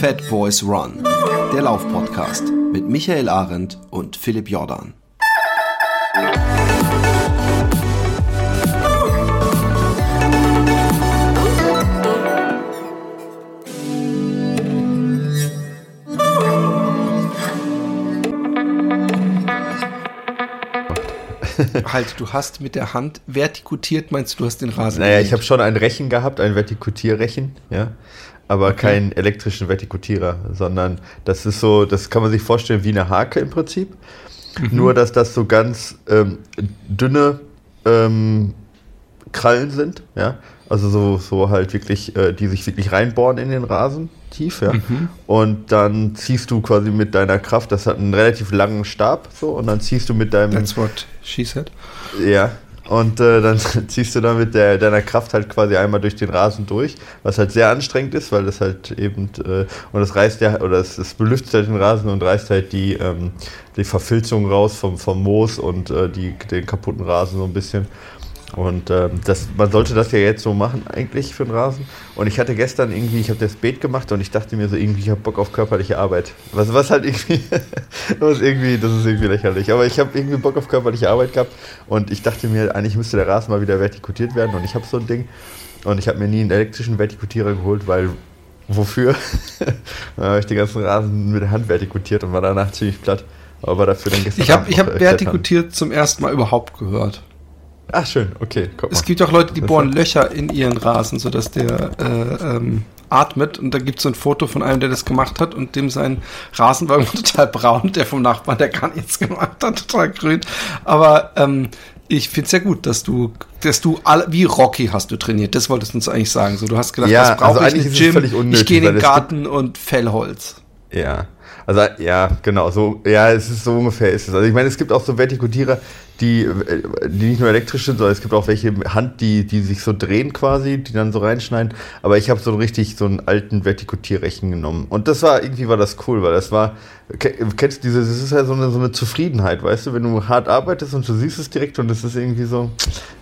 Fat Boys Run, der Laufpodcast mit Michael Arendt und Philipp Jordan. halt, du hast mit der Hand vertikutiert, meinst du, du hast den Rasen Naja, ich habe schon ein Rechen gehabt, ein Vertikutierrechen, ja. Aber okay. keinen elektrischen Vertikutierer, sondern das ist so, das kann man sich vorstellen wie eine Hake im Prinzip. Mhm. Nur, dass das so ganz ähm, dünne ähm, Krallen sind, ja. Also so, so halt wirklich, äh, die sich wirklich reinbohren in den Rasen tief, ja. Mhm. Und dann ziehst du quasi mit deiner Kraft, das hat einen relativ langen Stab, so, und dann ziehst du mit deinem. That's what she said. Ja. Und äh, dann ziehst du dann mit der, deiner Kraft halt quasi einmal durch den Rasen durch, was halt sehr anstrengend ist, weil das halt eben, äh, und das reißt ja, oder es, es belüftet halt den Rasen und reißt halt die, ähm, die Verfilzung raus vom, vom Moos und äh, die, den kaputten Rasen so ein bisschen. Und ähm, das, man sollte das ja jetzt so machen, eigentlich für den Rasen. Und ich hatte gestern irgendwie, ich habe das Beet gemacht und ich dachte mir so irgendwie, ich habe Bock auf körperliche Arbeit. Was, was halt irgendwie, was irgendwie, das ist irgendwie lächerlich. Aber ich habe irgendwie Bock auf körperliche Arbeit gehabt und ich dachte mir, eigentlich müsste der Rasen mal wieder vertikutiert werden und ich habe so ein Ding. Und ich habe mir nie einen elektrischen Vertikutierer geholt, weil wofür? dann habe ich den ganzen Rasen mit der Hand vertikutiert und war danach ziemlich platt. Aber dafür dann gestern. Ich habe hab vertikutiert zum ersten Mal überhaupt gehört. Ach schön, okay. Es gibt auch Leute, die bohren Löcher in ihren Rasen, sodass der äh, ähm, atmet. Und da gibt es so ein Foto von einem, der das gemacht hat und dem sein Rasen war total braun, der vom Nachbarn, der gar nichts gemacht hat, total grün. Aber ähm, ich finde es ja gut, dass du, dass du alle, wie Rocky hast du trainiert. Das wolltest du uns eigentlich sagen. So, du hast gedacht, ja, was brauche also ich im Gym? Unnötig, ich gehe in den Garten und Fellholz. Ja, also ja, genau, so, ja, es ist so ungefähr ist es. Also ich meine, es gibt auch so Vertikutierer, die, die nicht nur elektrisch sind, sondern es gibt auch welche Hand, die, die sich so drehen quasi, die dann so reinschneiden. Aber ich habe so richtig so einen alten Vertikutierrechen genommen. Und das war, irgendwie war das cool, weil das war, kennst du diese, das ist ja so eine, so eine Zufriedenheit, weißt du, wenn du hart arbeitest und du siehst es direkt und das ist irgendwie so,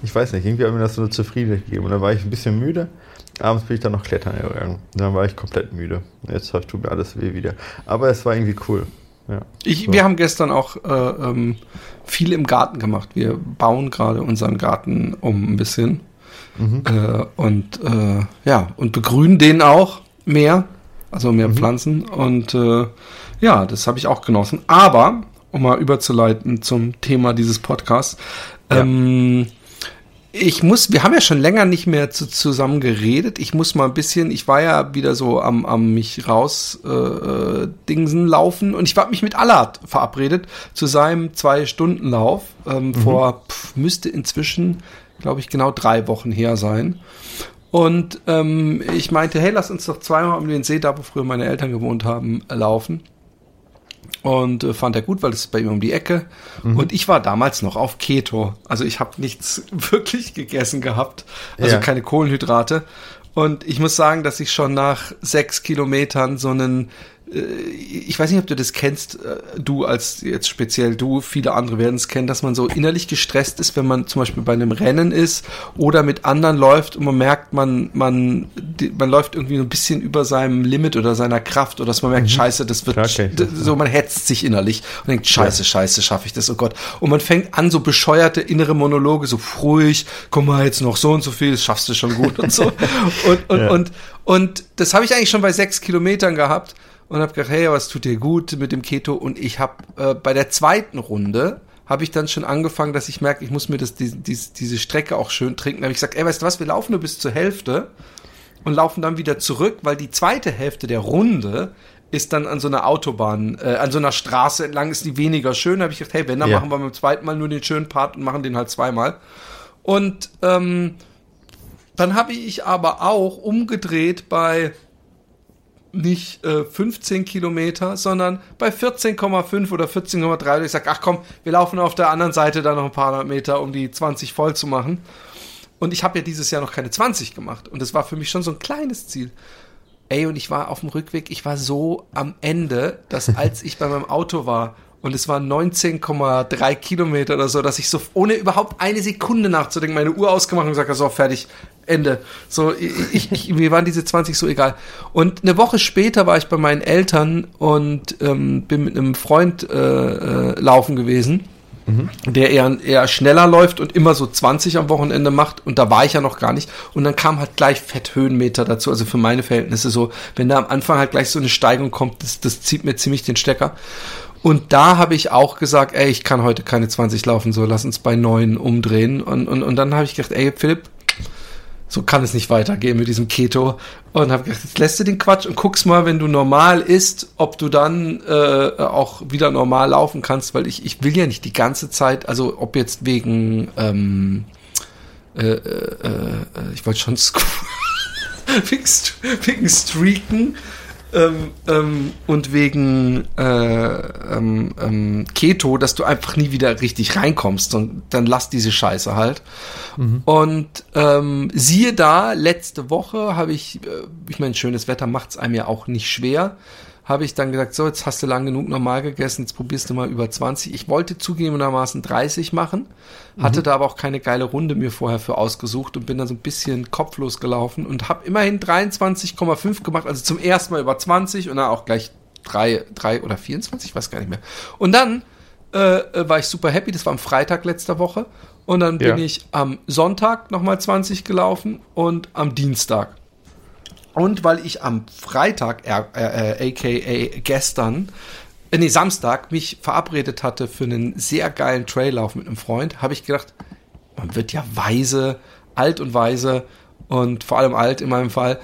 ich weiß nicht, irgendwie hat mir das so eine Zufriedenheit gegeben. Und dann war ich ein bisschen müde. Abends bin ich dann noch klettern gegangen. Dann war ich komplett müde. Jetzt tut mir alles weh wieder. Aber es war irgendwie cool. Ja, ich, so. Wir haben gestern auch äh, ähm, viel im Garten gemacht. Wir bauen gerade unseren Garten um ein bisschen. Mhm. Äh, und äh, ja, und begrünen den auch mehr. Also mehr mhm. Pflanzen. Und äh, ja, das habe ich auch genossen. Aber, um mal überzuleiten zum Thema dieses Podcasts, ja. ähm, ich muss, wir haben ja schon länger nicht mehr zu, zusammen geredet. Ich muss mal ein bisschen, ich war ja wieder so am, am mich raus äh, äh Dingsen laufen und ich war mich mit Allard verabredet zu seinem Zwei-Stunden-Lauf. Ähm, mhm. Vor pf, müsste inzwischen, glaube ich, genau drei Wochen her sein. Und ähm, ich meinte, hey, lass uns doch zweimal um den See, da wo früher meine Eltern gewohnt haben, laufen. Und äh, fand er gut, weil es ist bei ihm um die Ecke. Mhm. Und ich war damals noch auf Keto. Also ich habe nichts wirklich gegessen gehabt. Also ja. keine Kohlenhydrate. Und ich muss sagen, dass ich schon nach sechs Kilometern so einen ich weiß nicht, ob du das kennst, äh, du als jetzt speziell du, viele andere werden es kennen, dass man so innerlich gestresst ist, wenn man zum Beispiel bei einem Rennen ist oder mit anderen läuft und man merkt, man, man, man läuft irgendwie ein bisschen über seinem Limit oder seiner Kraft oder dass man merkt, mhm. scheiße, das wird, okay. so man hetzt sich innerlich und denkt, scheiße, ja. scheiße, schaffe ich das, oh Gott. Und man fängt an, so bescheuerte innere Monologe, so ruhig, komm mal jetzt noch so und so viel, das schaffst du schon gut und so. und, und, ja. und, und das habe ich eigentlich schon bei sechs Kilometern gehabt und habe gedacht, hey, was tut dir gut mit dem Keto? Und ich habe äh, bei der zweiten Runde habe ich dann schon angefangen, dass ich merke, ich muss mir das, die, die, diese Strecke auch schön trinken. Da habe ich gesagt, ey, weißt du was, wir laufen nur bis zur Hälfte und laufen dann wieder zurück, weil die zweite Hälfte der Runde ist dann an so einer Autobahn, äh, an so einer Straße entlang, ist die weniger schön. Da habe ich gedacht, hey, wenn, dann ja. machen wir beim zweiten Mal nur den schönen Part und machen den halt zweimal. Und ähm, dann habe ich aber auch umgedreht bei nicht äh, 15 Kilometer, sondern bei 14,5 oder 14,3. Ich sage, ach komm, wir laufen auf der anderen Seite da noch ein paar hundert Meter, um die 20 voll zu machen. Und ich habe ja dieses Jahr noch keine 20 gemacht. Und das war für mich schon so ein kleines Ziel. Ey, und ich war auf dem Rückweg, ich war so am Ende, dass als ich bei meinem Auto war und es waren 19,3 Kilometer oder so, dass ich so ohne überhaupt eine Sekunde nachzudenken meine Uhr ausgemacht und gesagt habe, so fertig, Ende. So, ich, ich, mir waren diese 20 so egal. Und eine Woche später war ich bei meinen Eltern und ähm, bin mit einem Freund äh, äh, laufen gewesen mhm. der eher, eher schneller läuft und immer so 20 am Wochenende macht. Und da war ich ja noch gar nicht. Und dann kam halt gleich Fetthöhenmeter dazu. Also für meine Verhältnisse so, wenn da am Anfang halt gleich so eine Steigung kommt, das, das zieht mir ziemlich den Stecker. Und da habe ich auch gesagt, ey, ich kann heute keine 20 laufen, so lass uns bei 9 umdrehen. Und, und, und dann habe ich gedacht, ey, Philipp, so kann es nicht weitergehen mit diesem Keto. Und habe gedacht, jetzt lässt du den Quatsch und guckst mal, wenn du normal isst, ob du dann äh, auch wieder normal laufen kannst, weil ich, ich will ja nicht die ganze Zeit, also ob jetzt wegen, ähm, äh, äh, äh ich wollte schon wegen, wegen Streaken ähm, ähm, und wegen äh, ähm, ähm, Keto, dass du einfach nie wieder richtig reinkommst und dann lass diese Scheiße halt. Mhm. Und ähm, siehe da, letzte Woche habe ich, äh, ich meine, schönes Wetter macht es einem ja auch nicht schwer habe ich dann gesagt, so, jetzt hast du lang genug normal gegessen, jetzt probierst du mal über 20. Ich wollte zugegebenermaßen 30 machen, hatte mhm. da aber auch keine geile Runde mir vorher für ausgesucht und bin dann so ein bisschen kopflos gelaufen und habe immerhin 23,5 gemacht, also zum ersten Mal über 20 und dann auch gleich 3, 3 oder 24, ich weiß gar nicht mehr. Und dann äh, äh, war ich super happy, das war am Freitag letzter Woche und dann bin ja. ich am Sonntag nochmal 20 gelaufen und am Dienstag. Und weil ich am Freitag, äh, äh, aka gestern, äh, nee, Samstag, mich verabredet hatte für einen sehr geilen Traillauf mit einem Freund, habe ich gedacht, man wird ja weise, alt und weise und vor allem alt in meinem Fall.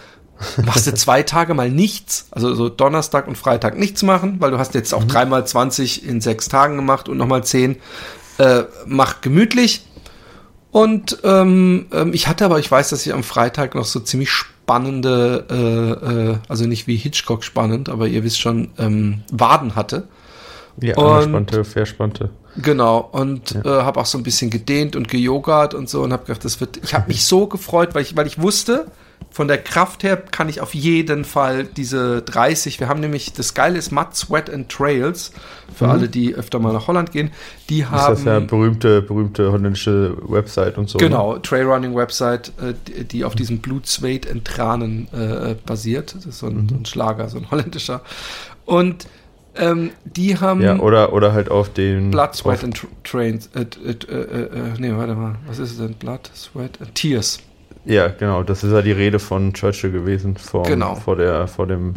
Machst du zwei Tage mal nichts, also so Donnerstag und Freitag nichts machen, weil du hast jetzt auch mhm. dreimal 20 in sechs Tagen gemacht und nochmal zehn. Äh, mach gemütlich. Und ähm, ähm, ich hatte aber, ich weiß, dass ich am Freitag noch so ziemlich spannende, äh, äh, also nicht wie Hitchcock spannend, aber ihr wisst schon, ähm, Waden hatte. Ja, angespannte, verspannte. Genau, und ja. äh, habe auch so ein bisschen gedehnt und gejogert und so und habe gedacht, das wird, ich habe mich so gefreut, weil ich, weil ich wusste, von der Kraft her kann ich auf jeden Fall diese 30. Wir haben nämlich, das Geile ist Mud, Sweat and Trails, für mhm. alle, die öfter mal nach Holland gehen. Die haben. Das ist ja berühmte, berühmte holländische Website und so. Genau, ne? Trailrunning-Website, äh, die, die, auf diesem Blut, Sweat and Tranen äh, basiert. Das ist so ein, mhm. ein Schlager, so ein holländischer. Und ähm, die haben. Ja, oder, oder halt auf den. Blood, Sweat and Trains. Äh, äh, äh, äh, nee, warte mal. Was ist es denn? Blood, Sweat and Tears. Ja, genau. Das ist ja die Rede von Churchill gewesen vor, genau. vor, der, vor dem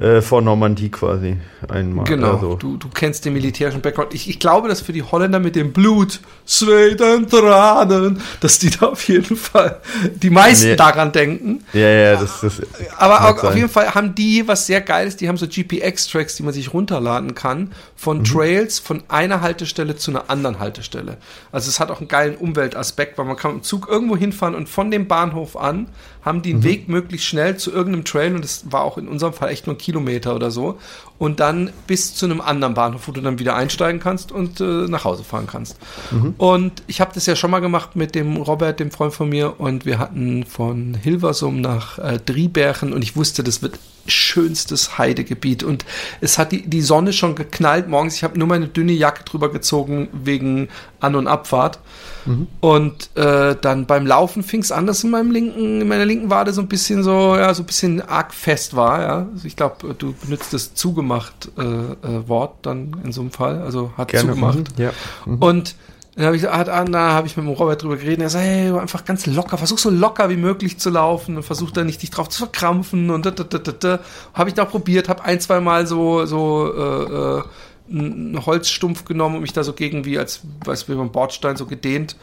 äh, vor Normandie quasi einmal. Genau, also. du, du kennst den militärischen Background. Ich, ich glaube, dass für die Holländer mit dem Blut, Sweat und Tranen, dass die da auf jeden Fall die meisten nee. daran denken. Ja, ja, das ist. Aber auch, auf jeden Fall haben die was sehr Geiles, die haben so GPX-Tracks, die man sich runterladen kann, von mhm. Trails von einer Haltestelle zu einer anderen Haltestelle. Also es hat auch einen geilen Umweltaspekt, weil man kann dem Zug irgendwo hinfahren und von dem Bahnhof an haben die einen mhm. Weg möglichst schnell zu irgendeinem Trail und das war auch in unserem Fall echt nur ein Kilometer oder so und dann bis zu einem anderen Bahnhof, wo du dann wieder einsteigen kannst und äh, nach Hause fahren kannst. Mhm. Und ich habe das ja schon mal gemacht mit dem Robert, dem Freund von mir, und wir hatten von Hilversum nach äh, Driebergen und ich wusste, das wird schönstes Heidegebiet und es hat die, die Sonne schon geknallt morgens. Ich habe nur meine dünne Jacke drüber gezogen wegen An- und Abfahrt. Mhm. Und äh, dann beim Laufen fing es an, dass in meinem linken, in meiner linken Wade so ein bisschen so, ja, so ein bisschen arg fest war, ja. Also ich glaube, du benutzt das zugemacht äh, äh, Wort dann in so einem Fall, also hat Gerne. zugemacht. Mhm. Ja. Mhm. Und dann habe ich, ah, da habe ich mit dem Robert drüber geredet. Er sagt, hey, einfach ganz locker, versuch so locker wie möglich zu laufen und versuch da nicht dich drauf zu verkrampfen und da, da, da, da, da. Habe ich da probiert, habe ein, zwei Mal so, so äh, äh, einen Holzstumpf genommen und mich da so gegen wie als weiß wie beim Bordstein so gedehnt.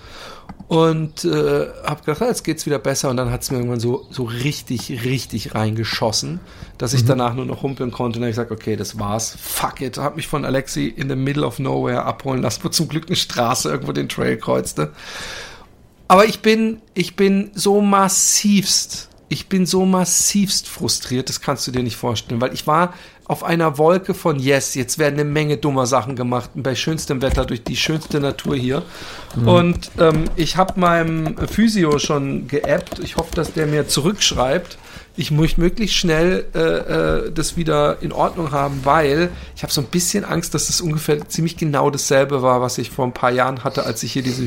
Und äh, habe gedacht, ah, jetzt geht's wieder besser. Und dann hat's mir irgendwann so so richtig richtig reingeschossen, dass ich mhm. danach nur noch humpeln konnte. Und dann habe ich gesagt, okay, das war's, fuck it, habe mich von Alexi in the middle of nowhere abholen lassen, wo zum Glück eine Straße irgendwo den Trail kreuzte. Aber ich bin ich bin so massivst ich bin so massivst frustriert, das kannst du dir nicht vorstellen, weil ich war auf einer Wolke von Yes, jetzt werden eine Menge dummer Sachen gemacht, bei schönstem Wetter durch die schönste Natur hier. Mhm. Und ähm, ich habe meinem Physio schon geappt. Ich hoffe, dass der mir zurückschreibt. ich möchte möglichst schnell äh, äh, das wieder in Ordnung haben, weil ich habe so ein bisschen Angst, dass das ungefähr ziemlich genau dasselbe war, was ich vor ein paar Jahren hatte, als ich hier diese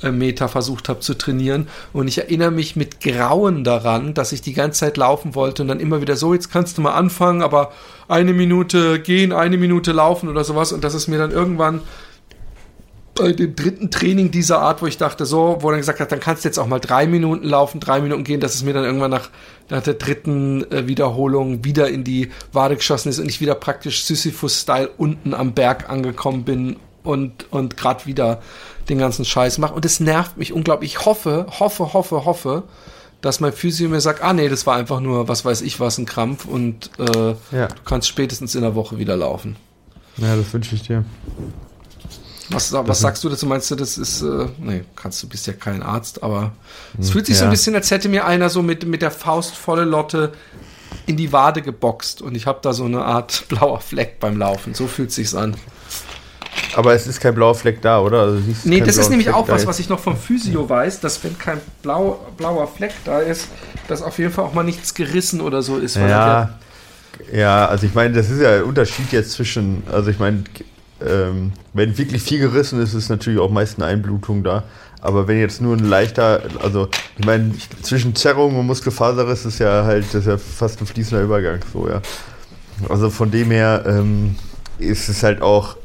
Hügelmeter versucht habe zu trainieren. Und ich erinnere mich mit Grauen daran, dass ich die ganze Zeit laufen wollte und dann immer wieder so, jetzt kannst du mal anfangen, aber eine Minute gehen, eine Minute laufen oder sowas. Und das ist mir dann irgendwann bei dem dritten Training dieser Art, wo ich dachte, so, wo er gesagt hat, dann kannst du jetzt auch mal drei Minuten laufen, drei Minuten gehen, dass es mir dann irgendwann nach, nach der dritten äh, Wiederholung wieder in die Wade geschossen ist und ich wieder praktisch Sisyphus-Style unten am Berg angekommen bin und, und gerade wieder den ganzen Scheiß mache. Und es nervt mich unglaublich. Ich hoffe, hoffe, hoffe, hoffe, dass mein Physio mir sagt, ah nee, das war einfach nur, was weiß ich was, ein Krampf und äh, ja. du kannst spätestens in der Woche wieder laufen. Ja, das wünsche ich dir. Was, was sagst du dazu? Meinst du, das ist, äh, nee, kannst du bist ja kein Arzt, aber es hm, fühlt sich ja. so ein bisschen, als hätte mir einer so mit, mit der Faust volle Lotte in die Wade geboxt und ich habe da so eine Art blauer Fleck beim Laufen. So fühlt sich's an. Aber es ist kein blauer Fleck da, oder? Also nee, das ist nämlich Fleck auch was, was ich noch vom Physio weiß, dass wenn kein blau, blauer Fleck da ist, dass auf jeden Fall auch mal nichts gerissen oder so ist. ja, ja, also ich meine, das ist ja ein Unterschied jetzt zwischen, also ich meine, ähm, wenn wirklich viel gerissen ist, ist natürlich auch meist eine Einblutung da. Aber wenn jetzt nur ein leichter, also ich meine, zwischen Zerrung und Muskelfaserriss ist ja halt, das ist ja fast ein fließender Übergang, so ja. Also von dem her ähm, ist es halt auch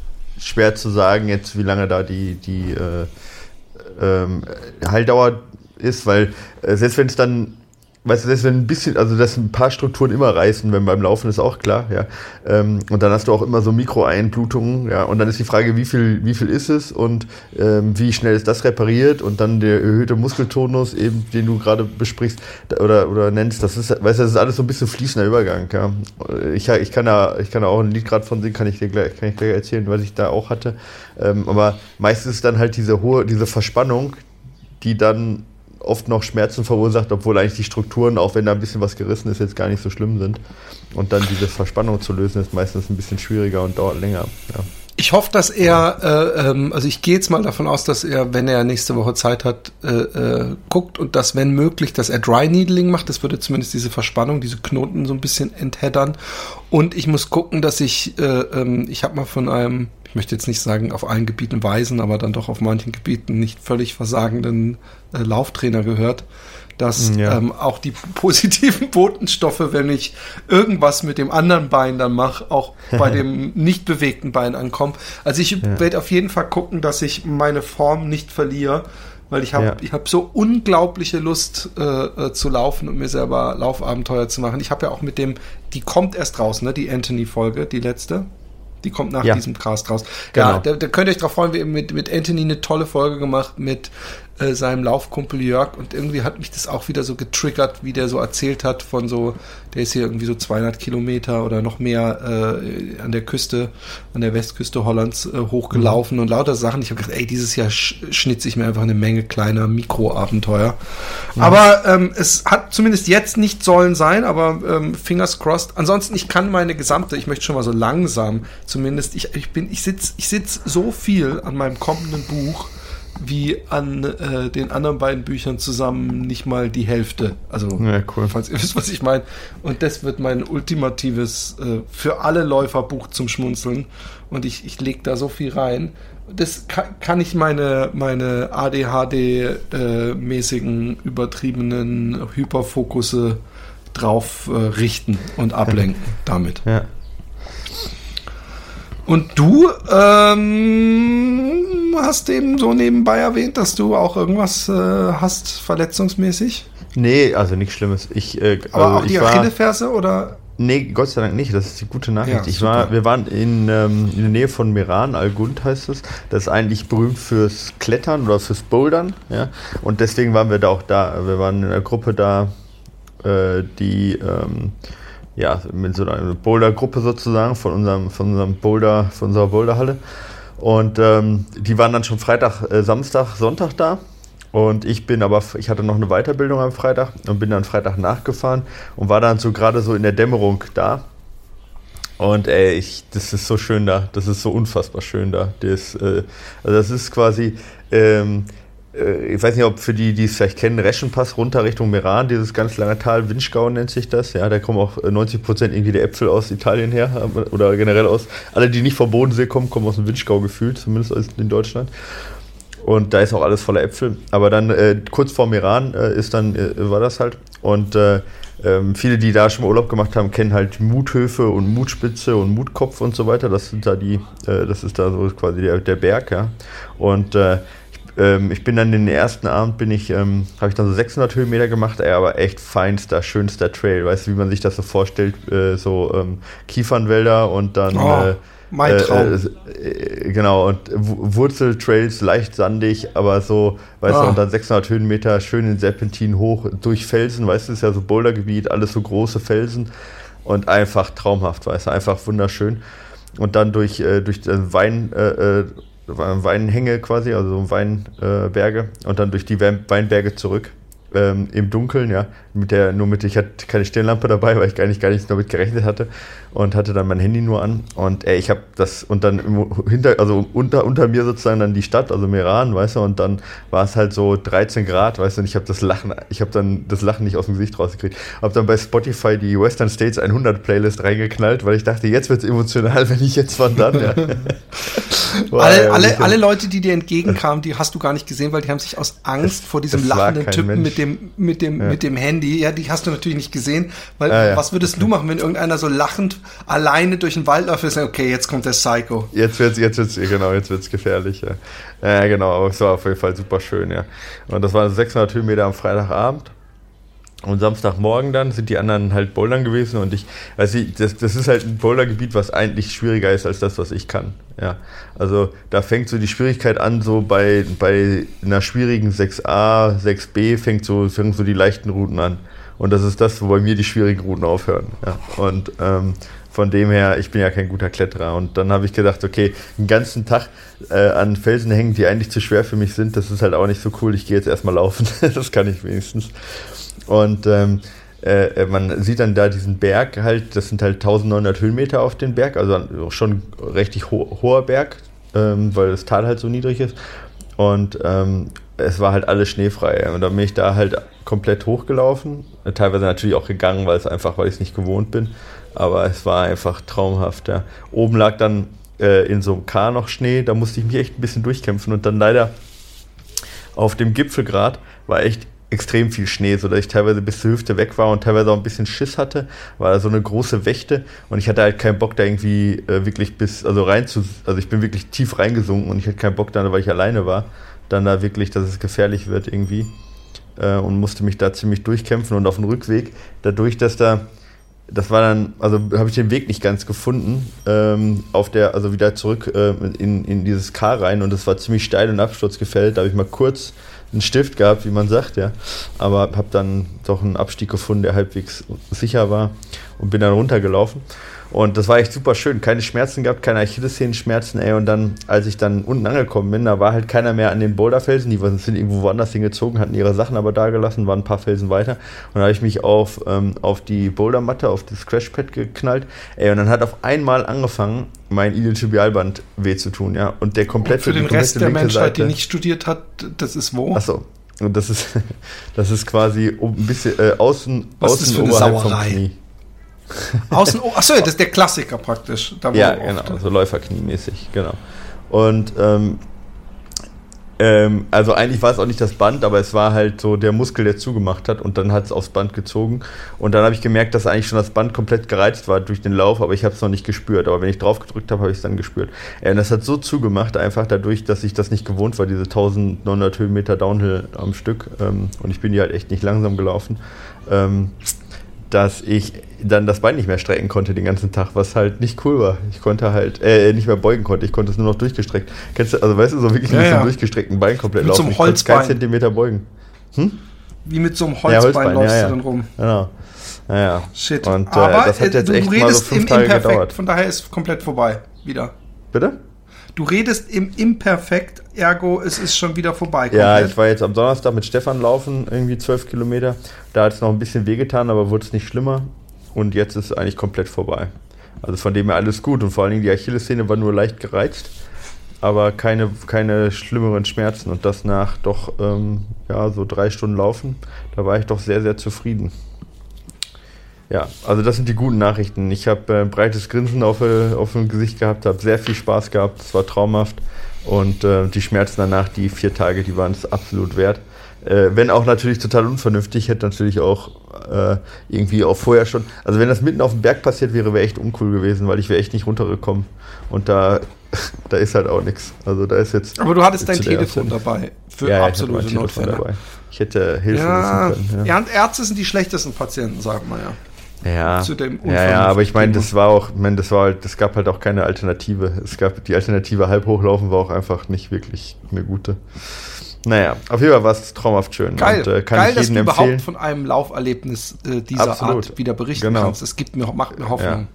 schwer zu sagen, jetzt wie lange da die, die äh, ähm, Heildauer ist, weil äh, selbst wenn es dann weißt du, das wenn ein bisschen, also dass ein paar Strukturen immer reißen, wenn beim Laufen ist auch klar, ja. Ähm, und dann hast du auch immer so Mikroeinblutungen, ja. Und dann ist die Frage, wie viel, wie viel ist es und ähm, wie schnell ist das repariert und dann der erhöhte Muskeltonus, eben, den du gerade besprichst oder, oder nennst, das ist, weißt du, das ist alles so ein bisschen fließender Übergang, ja. Ich, ich kann da, ich kann da auch ein Lied gerade von singen, kann ich dir gleich, kann ich gleich erzählen, was ich da auch hatte. Ähm, aber meistens ist dann halt diese hohe, diese Verspannung, die dann oft noch Schmerzen verursacht, obwohl eigentlich die Strukturen, auch wenn da ein bisschen was gerissen ist, jetzt gar nicht so schlimm sind. Und dann diese Verspannung zu lösen, ist meistens ein bisschen schwieriger und dauert länger. Ja. Ich hoffe, dass er, äh, ähm, also ich gehe jetzt mal davon aus, dass er, wenn er nächste Woche Zeit hat, äh, äh, guckt und dass, wenn möglich, dass er Dry Needling macht. Das würde zumindest diese Verspannung, diese Knoten so ein bisschen entheddern. Und ich muss gucken, dass ich, äh, ähm, ich habe mal von einem ich möchte jetzt nicht sagen auf allen Gebieten weisen, aber dann doch auf manchen Gebieten nicht völlig versagenden äh, Lauftrainer gehört, dass mm, ja. ähm, auch die positiven Botenstoffe, wenn ich irgendwas mit dem anderen Bein dann mache, auch bei dem nicht bewegten Bein ankommen. Also ich ja. werde auf jeden Fall gucken, dass ich meine Form nicht verliere, weil ich habe ja. ich habe so unglaubliche Lust äh, äh, zu laufen und mir selber Laufabenteuer zu machen. Ich habe ja auch mit dem, die kommt erst raus, ne, die Anthony Folge, die letzte. Die kommt nach ja. diesem Cast raus. Genau. Ja, da, da könnt ihr euch drauf freuen. Wir haben mit, mit Anthony eine tolle Folge gemacht mit äh, seinem Laufkumpel Jörg und irgendwie hat mich das auch wieder so getriggert, wie der so erzählt hat von so, der ist hier irgendwie so 200 Kilometer oder noch mehr äh, an der Küste, an der Westküste Hollands äh, hochgelaufen mhm. und lauter Sachen. Ich habe gedacht, ey, dieses Jahr sch schnitze ich mir einfach eine Menge kleiner Mikroabenteuer. Mhm. Aber ähm, es hat zumindest jetzt nicht sollen sein, aber ähm, fingers crossed. Ansonsten, ich kann meine gesamte, ich möchte schon mal so langsam, zumindest, ich, ich bin, ich sitze ich sitz so viel an meinem kommenden Buch, wie an äh, den anderen beiden Büchern zusammen nicht mal die Hälfte. Also, ja, cool. falls ihr wisst, was ich meine. Und das wird mein ultimatives äh, für alle Läuferbuch zum Schmunzeln. Und ich, ich lege da so viel rein. Das kann, kann ich meine, meine ADHD-mäßigen, äh, übertriebenen Hyperfokusse drauf äh, richten und ablenken damit. Ja. Und du ähm, hast eben so nebenbei erwähnt, dass du auch irgendwas äh, hast verletzungsmäßig? Nee, also nichts Schlimmes. Ich, äh, Aber also auch die Achillesferse oder? Nee, Gott sei Dank nicht. Das ist die gute Nachricht. Ja, ich war, wir waren in, ähm, in der Nähe von Meran, Algund heißt es. Das ist eigentlich berühmt fürs Klettern oder fürs Bouldern. Ja? Und deswegen waren wir da auch da. Wir waren in einer Gruppe da, äh, die ähm, ja, mit so einer Boulder-Gruppe sozusagen von unserem, von unserem Boulder, von unserer Boulderhalle. Und ähm, die waren dann schon Freitag, äh, Samstag, Sonntag da. Und ich bin aber, ich hatte noch eine Weiterbildung am Freitag und bin dann Freitag nachgefahren und war dann so gerade so in der Dämmerung da. Und ey, ich, das ist so schön da. Das ist so unfassbar schön da. Das, äh, also das ist quasi, ähm, äh, ich weiß nicht, ob für die, die es vielleicht kennen, Reschenpass runter Richtung Meran, dieses ganz lange Tal, Winschgau nennt sich das. Ja, da kommen auch 90 äh, Prozent irgendwie der Äpfel aus Italien her oder generell aus. Alle, die nicht vom Bodensee kommen, kommen aus dem Winschgau gefühlt, zumindest in Deutschland. Und da ist auch alles voller Äpfel. Aber dann äh, kurz vor Meran äh, ist dann, äh, war das halt. Und äh, ähm, viele, die da schon mal Urlaub gemacht haben, kennen halt Muthöfe und Mutspitze und Mutkopf und so weiter. Das sind da die, das ist da so quasi der, der Berg, ja. Und ähm, ich bin dann den ersten Abend bin ich, ähm, habe ich dann so 600 Höhenmeter gemacht, ey, aber echt feinster, schönster Trail. Weißt du, wie man sich das so vorstellt? Äh, so ähm, Kiefernwälder und dann. Oh, äh, mein Traum. Äh, äh genau, und Wurzeltrails leicht sandig, aber so, weißt oh. du, und dann 600 Höhenmeter schön in Serpentin hoch durch Felsen, weißt du, ist ja so Bouldergebiet, alles so große Felsen und einfach traumhaft, weißt du, einfach wunderschön. Und dann durch, äh, durch den Wein. Weinhänge quasi, also Weinberge äh, und dann durch die Weinberge zurück ähm, im Dunkeln, ja, mit der, nur mit, ich hatte keine Stirnlampe dabei, weil ich gar nicht, gar nicht damit gerechnet hatte und hatte dann mein Handy nur an und ey, ich habe das und dann hinter, also unter, unter mir sozusagen dann die Stadt, also Meran, weißt du, und dann war es halt so 13 Grad, weißt du, und ich habe das Lachen, ich habe dann das Lachen nicht aus dem Gesicht rausgekriegt, habe dann bei Spotify die Western States 100 Playlist reingeknallt, weil ich dachte, jetzt wird es emotional, wenn ich jetzt von dann, ja. alle, alle, alle Leute, die dir entgegenkamen, die hast du gar nicht gesehen, weil die haben sich aus Angst vor diesem lachenden Typen Mensch. mit dem, mit dem, ja. mit dem Handy, ja, die hast du natürlich nicht gesehen, weil ah, was würdest du machen, wenn irgendeiner so lachend alleine durch den Wald läuft, ist okay, jetzt kommt der Psycho. Jetzt wird's, jetzt wird's, genau, gefährlich, ja. Ja, genau, aber es war auf jeden Fall super schön, ja. Und das waren 600 Höhenmeter am Freitagabend. Und Samstagmorgen dann sind die anderen halt Bouldern gewesen und ich, weiß ich, das, das ist halt ein Bouldergebiet, was eigentlich schwieriger ist als das, was ich kann. Ja. Also da fängt so die Schwierigkeit an, so bei, bei einer schwierigen 6a, 6b fängt so, fängt so die leichten Routen an. Und das ist das, wo bei mir die schwierigen Routen aufhören. Ja. Und ähm, von dem her, ich bin ja kein guter Kletterer. Und dann habe ich gedacht, okay, einen ganzen Tag äh, an Felsen hängen, die eigentlich zu schwer für mich sind, das ist halt auch nicht so cool. Ich gehe jetzt erstmal laufen. das kann ich wenigstens. Und ähm, äh, man sieht dann da diesen Berg halt, das sind halt 1900 Höhenmeter auf den Berg, also schon richtig ho hoher Berg, ähm, weil das Tal halt so niedrig ist. Und ähm, es war halt alles schneefrei. Und dann bin ich da halt komplett hochgelaufen. Teilweise natürlich auch gegangen, weil es einfach, weil ich es nicht gewohnt bin. Aber es war einfach traumhaft. Ja. Oben lag dann äh, in so einem K noch Schnee, da musste ich mich echt ein bisschen durchkämpfen und dann leider auf dem Gipfelgrad war echt extrem viel Schnee, sodass ich teilweise bis zur Hüfte weg war und teilweise auch ein bisschen Schiss hatte, war da so eine große Wächte und ich hatte halt keinen Bock da irgendwie äh, wirklich bis, also rein zu, also ich bin wirklich tief reingesunken und ich hatte keinen Bock da, weil ich alleine war, dann da wirklich, dass es gefährlich wird irgendwie äh, und musste mich da ziemlich durchkämpfen und auf dem Rückweg, dadurch, dass da das war dann, also habe ich den Weg nicht ganz gefunden, ähm, auf der, also wieder zurück äh, in, in dieses Car rein und es war ziemlich steil und absturzgefällt. Da habe ich mal kurz einen Stift gehabt, wie man sagt, ja. Aber habe dann doch einen Abstieg gefunden, der halbwegs sicher war und bin dann runtergelaufen. Und das war echt super schön. Keine Schmerzen gehabt, keine Achillessehenschmerzen, ey. Und dann, als ich dann unten angekommen bin, da war halt keiner mehr an den Boulderfelsen. Die sind irgendwo woanders hingezogen, hatten ihre Sachen aber da gelassen, waren ein paar Felsen weiter. Und da habe ich mich auf, ähm, auf die Bouldermatte, auf das Crashpad geknallt. Ey, und dann hat auf einmal angefangen, mein Iliotibialband weh zu tun, ja. Und der komplette. Und für den Rest der Menschheit, Seite, die nicht studiert hat, das ist wo? Achso. Und das ist, das ist quasi ein bisschen äh, außen, Was außen ist für eine Sauerei? vom Knie. Außen, oh, achso, das ist der Klassiker praktisch. ja, genau, so Läuferkniemäßig, genau. Und ähm, ähm, also eigentlich war es auch nicht das Band, aber es war halt so der Muskel, der zugemacht hat und dann hat es aufs Band gezogen. Und dann habe ich gemerkt, dass eigentlich schon das Band komplett gereizt war durch den Lauf, aber ich habe es noch nicht gespürt. Aber wenn ich drauf gedrückt habe, habe ich es dann gespürt. Äh, und das hat so zugemacht, einfach dadurch, dass ich das nicht gewohnt war, diese 1900 Höhenmeter Downhill am Stück. Ähm, und ich bin die halt echt nicht langsam gelaufen. Ähm, dass ich dann das Bein nicht mehr strecken konnte den ganzen Tag, was halt nicht cool war. Ich konnte halt, äh, nicht mehr beugen konnte, ich konnte es nur noch durchgestreckt. Kennst du, also weißt du, so wirklich ja, mit ja. so einem durchgestreckten Bein komplett mit laufen. Mit so einem Holzbein. keinen Zentimeter beugen. Hm? Wie mit so einem Holzbein, ja, Holzbein läufst ja, du dann rum. Genau. Naja. Shit. Und äh, Aber das hat jetzt du echt redest mal so fünf im Tage Imperfekt, gedauert. von daher ist komplett vorbei. Wieder. Bitte? Du redest im Imperfekt, ergo es ist schon wieder vorbei. Komplett. Ja, ich war jetzt am Donnerstag mit Stefan laufen, irgendwie zwölf Kilometer. Da hat es noch ein bisschen wehgetan, aber wurde es nicht schlimmer und jetzt ist es eigentlich komplett vorbei. Also von dem her alles gut und vor allen Dingen die Achillessehne war nur leicht gereizt. aber keine, keine schlimmeren Schmerzen und das nach doch ähm, ja, so drei Stunden Laufen. Da war ich doch sehr, sehr zufrieden. Ja, also das sind die guten Nachrichten. Ich habe ein äh, breites Grinsen auf, äh, auf dem Gesicht gehabt, habe sehr viel Spaß gehabt, es war traumhaft und äh, die Schmerzen danach, die vier Tage, die waren es absolut wert. Äh, wenn auch natürlich total unvernünftig, hätte natürlich auch äh, irgendwie auch vorher schon. Also wenn das mitten auf dem Berg passiert wäre, wäre echt uncool gewesen, weil ich wäre echt nicht runtergekommen. Und da, da ist halt auch nichts. Also da ist jetzt. Aber du hattest dein Telefon dabei für ja, absolute ich Notfälle. Dabei. Ich hätte Hilfe ja, können. Ja. Ärzte sind die schlechtesten Patienten, sagt man ja. Ja, zu dem ja, ja, aber ich meine, das war auch, ich meine, das war halt, das gab halt auch keine Alternative. Es gab die Alternative halb hochlaufen war auch einfach nicht wirklich eine gute. Naja, auf jeden Fall war es traumhaft schön. Geil, und, äh, kann Geil ich dass du empfehlen. überhaupt von einem Lauferlebnis äh, dieser Absolut. Art wieder berichten genau. kannst. Es gibt mir, macht mir Hoffnung.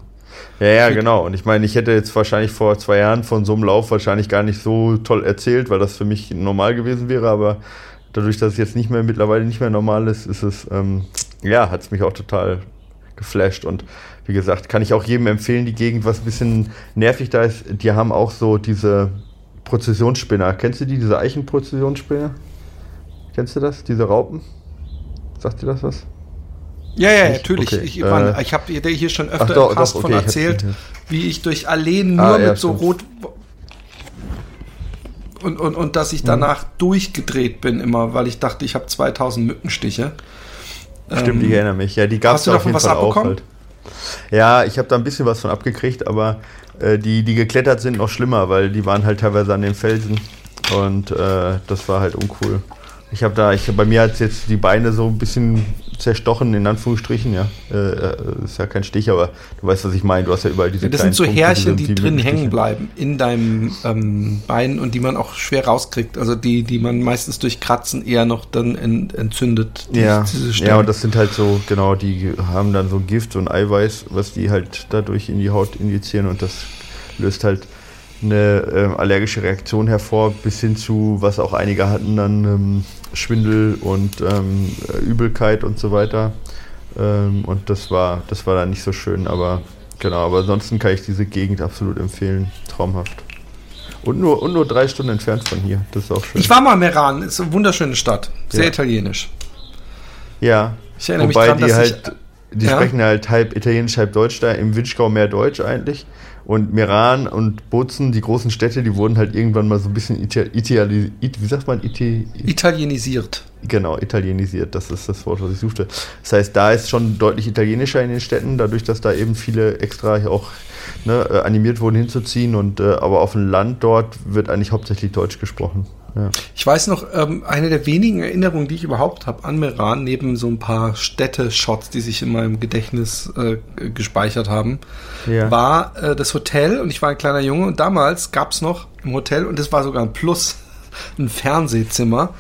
Ja, ja, ja genau. Und ich meine, ich hätte jetzt wahrscheinlich vor zwei Jahren von so einem Lauf wahrscheinlich gar nicht so toll erzählt, weil das für mich normal gewesen wäre. Aber dadurch, dass es jetzt nicht mehr mittlerweile nicht mehr normal ist, ist es, ähm, ja, hat es mich auch total geflasht. Und wie gesagt, kann ich auch jedem empfehlen, die Gegend, was ein bisschen nervig da ist, die haben auch so diese Prozessionsspinner. Kennst du die, diese Eichenprozessionsspinner? Kennst du das, diese Raupen? Sagt dir das was? Ja, ja, Nicht? natürlich. Okay. Ich, äh, ich habe dir hier schon öfter doch, doch, okay, von erzählt, wie ich durch Alleen ah, nur ah, ja, mit so rot und, und, und dass ich danach mhm. durchgedreht bin immer, weil ich dachte, ich habe 2000 Mückenstiche. Stimmt, ähm, ich erinnere mich. Ja, die gab es auf jeden Fall auch halt. Ja, ich habe da ein bisschen was von abgekriegt, aber äh, die, die geklettert sind, noch schlimmer, weil die waren halt teilweise an den Felsen und äh, das war halt uncool. Ich habe da, ich, bei mir hat jetzt die Beine so ein bisschen zerstochen, in Anführungsstrichen, ja. Äh, äh, ist ja kein Stich, aber du weißt, was ich meine. Du hast ja überall diese ja, Das sind so Punkte, Härchen, die, die drin hängen bleiben in deinem ähm, Bein und die man auch schwer rauskriegt. Also die, die man meistens durch Kratzen eher noch dann en, entzündet. Ja, ja, und das sind halt so, genau, die haben dann so Gift und Eiweiß, was die halt dadurch in die Haut injizieren und das löst halt eine äh, allergische Reaktion hervor, bis hin zu, was auch einige hatten, dann ähm, Schwindel und ähm, Übelkeit und so weiter. Ähm, und das war, das war dann nicht so schön, aber genau, aber ansonsten kann ich diese Gegend absolut empfehlen. Traumhaft. Und nur, und nur drei Stunden entfernt von hier. Das ist auch schön. Ich war mal in Meran, ist eine wunderschöne Stadt. Sehr ja. italienisch. Ja. Ich erinnere Wobei mich dran, die halt, ich, die ja? sprechen halt halb italienisch, halb deutsch da, im Winschgau mehr Deutsch eigentlich. Und Meran und Bozen, die großen Städte, die wurden halt irgendwann mal so ein bisschen Itali wie sagt man? Iti Italienisiert. Genau, italienisiert, das ist das Wort, was ich suchte. Das heißt, da ist schon deutlich italienischer in den Städten, dadurch, dass da eben viele extra auch ne, äh, animiert wurden hinzuziehen. Und äh, aber auf dem Land dort wird eigentlich hauptsächlich Deutsch gesprochen. Ja. Ich weiß noch, ähm, eine der wenigen Erinnerungen, die ich überhaupt habe an Meran, neben so ein paar Städte-Shots, die sich in meinem Gedächtnis äh, gespeichert haben, ja. war äh, das Hotel und ich war ein kleiner Junge und damals gab es noch im Hotel und das war sogar ein Plus, ein Fernsehzimmer,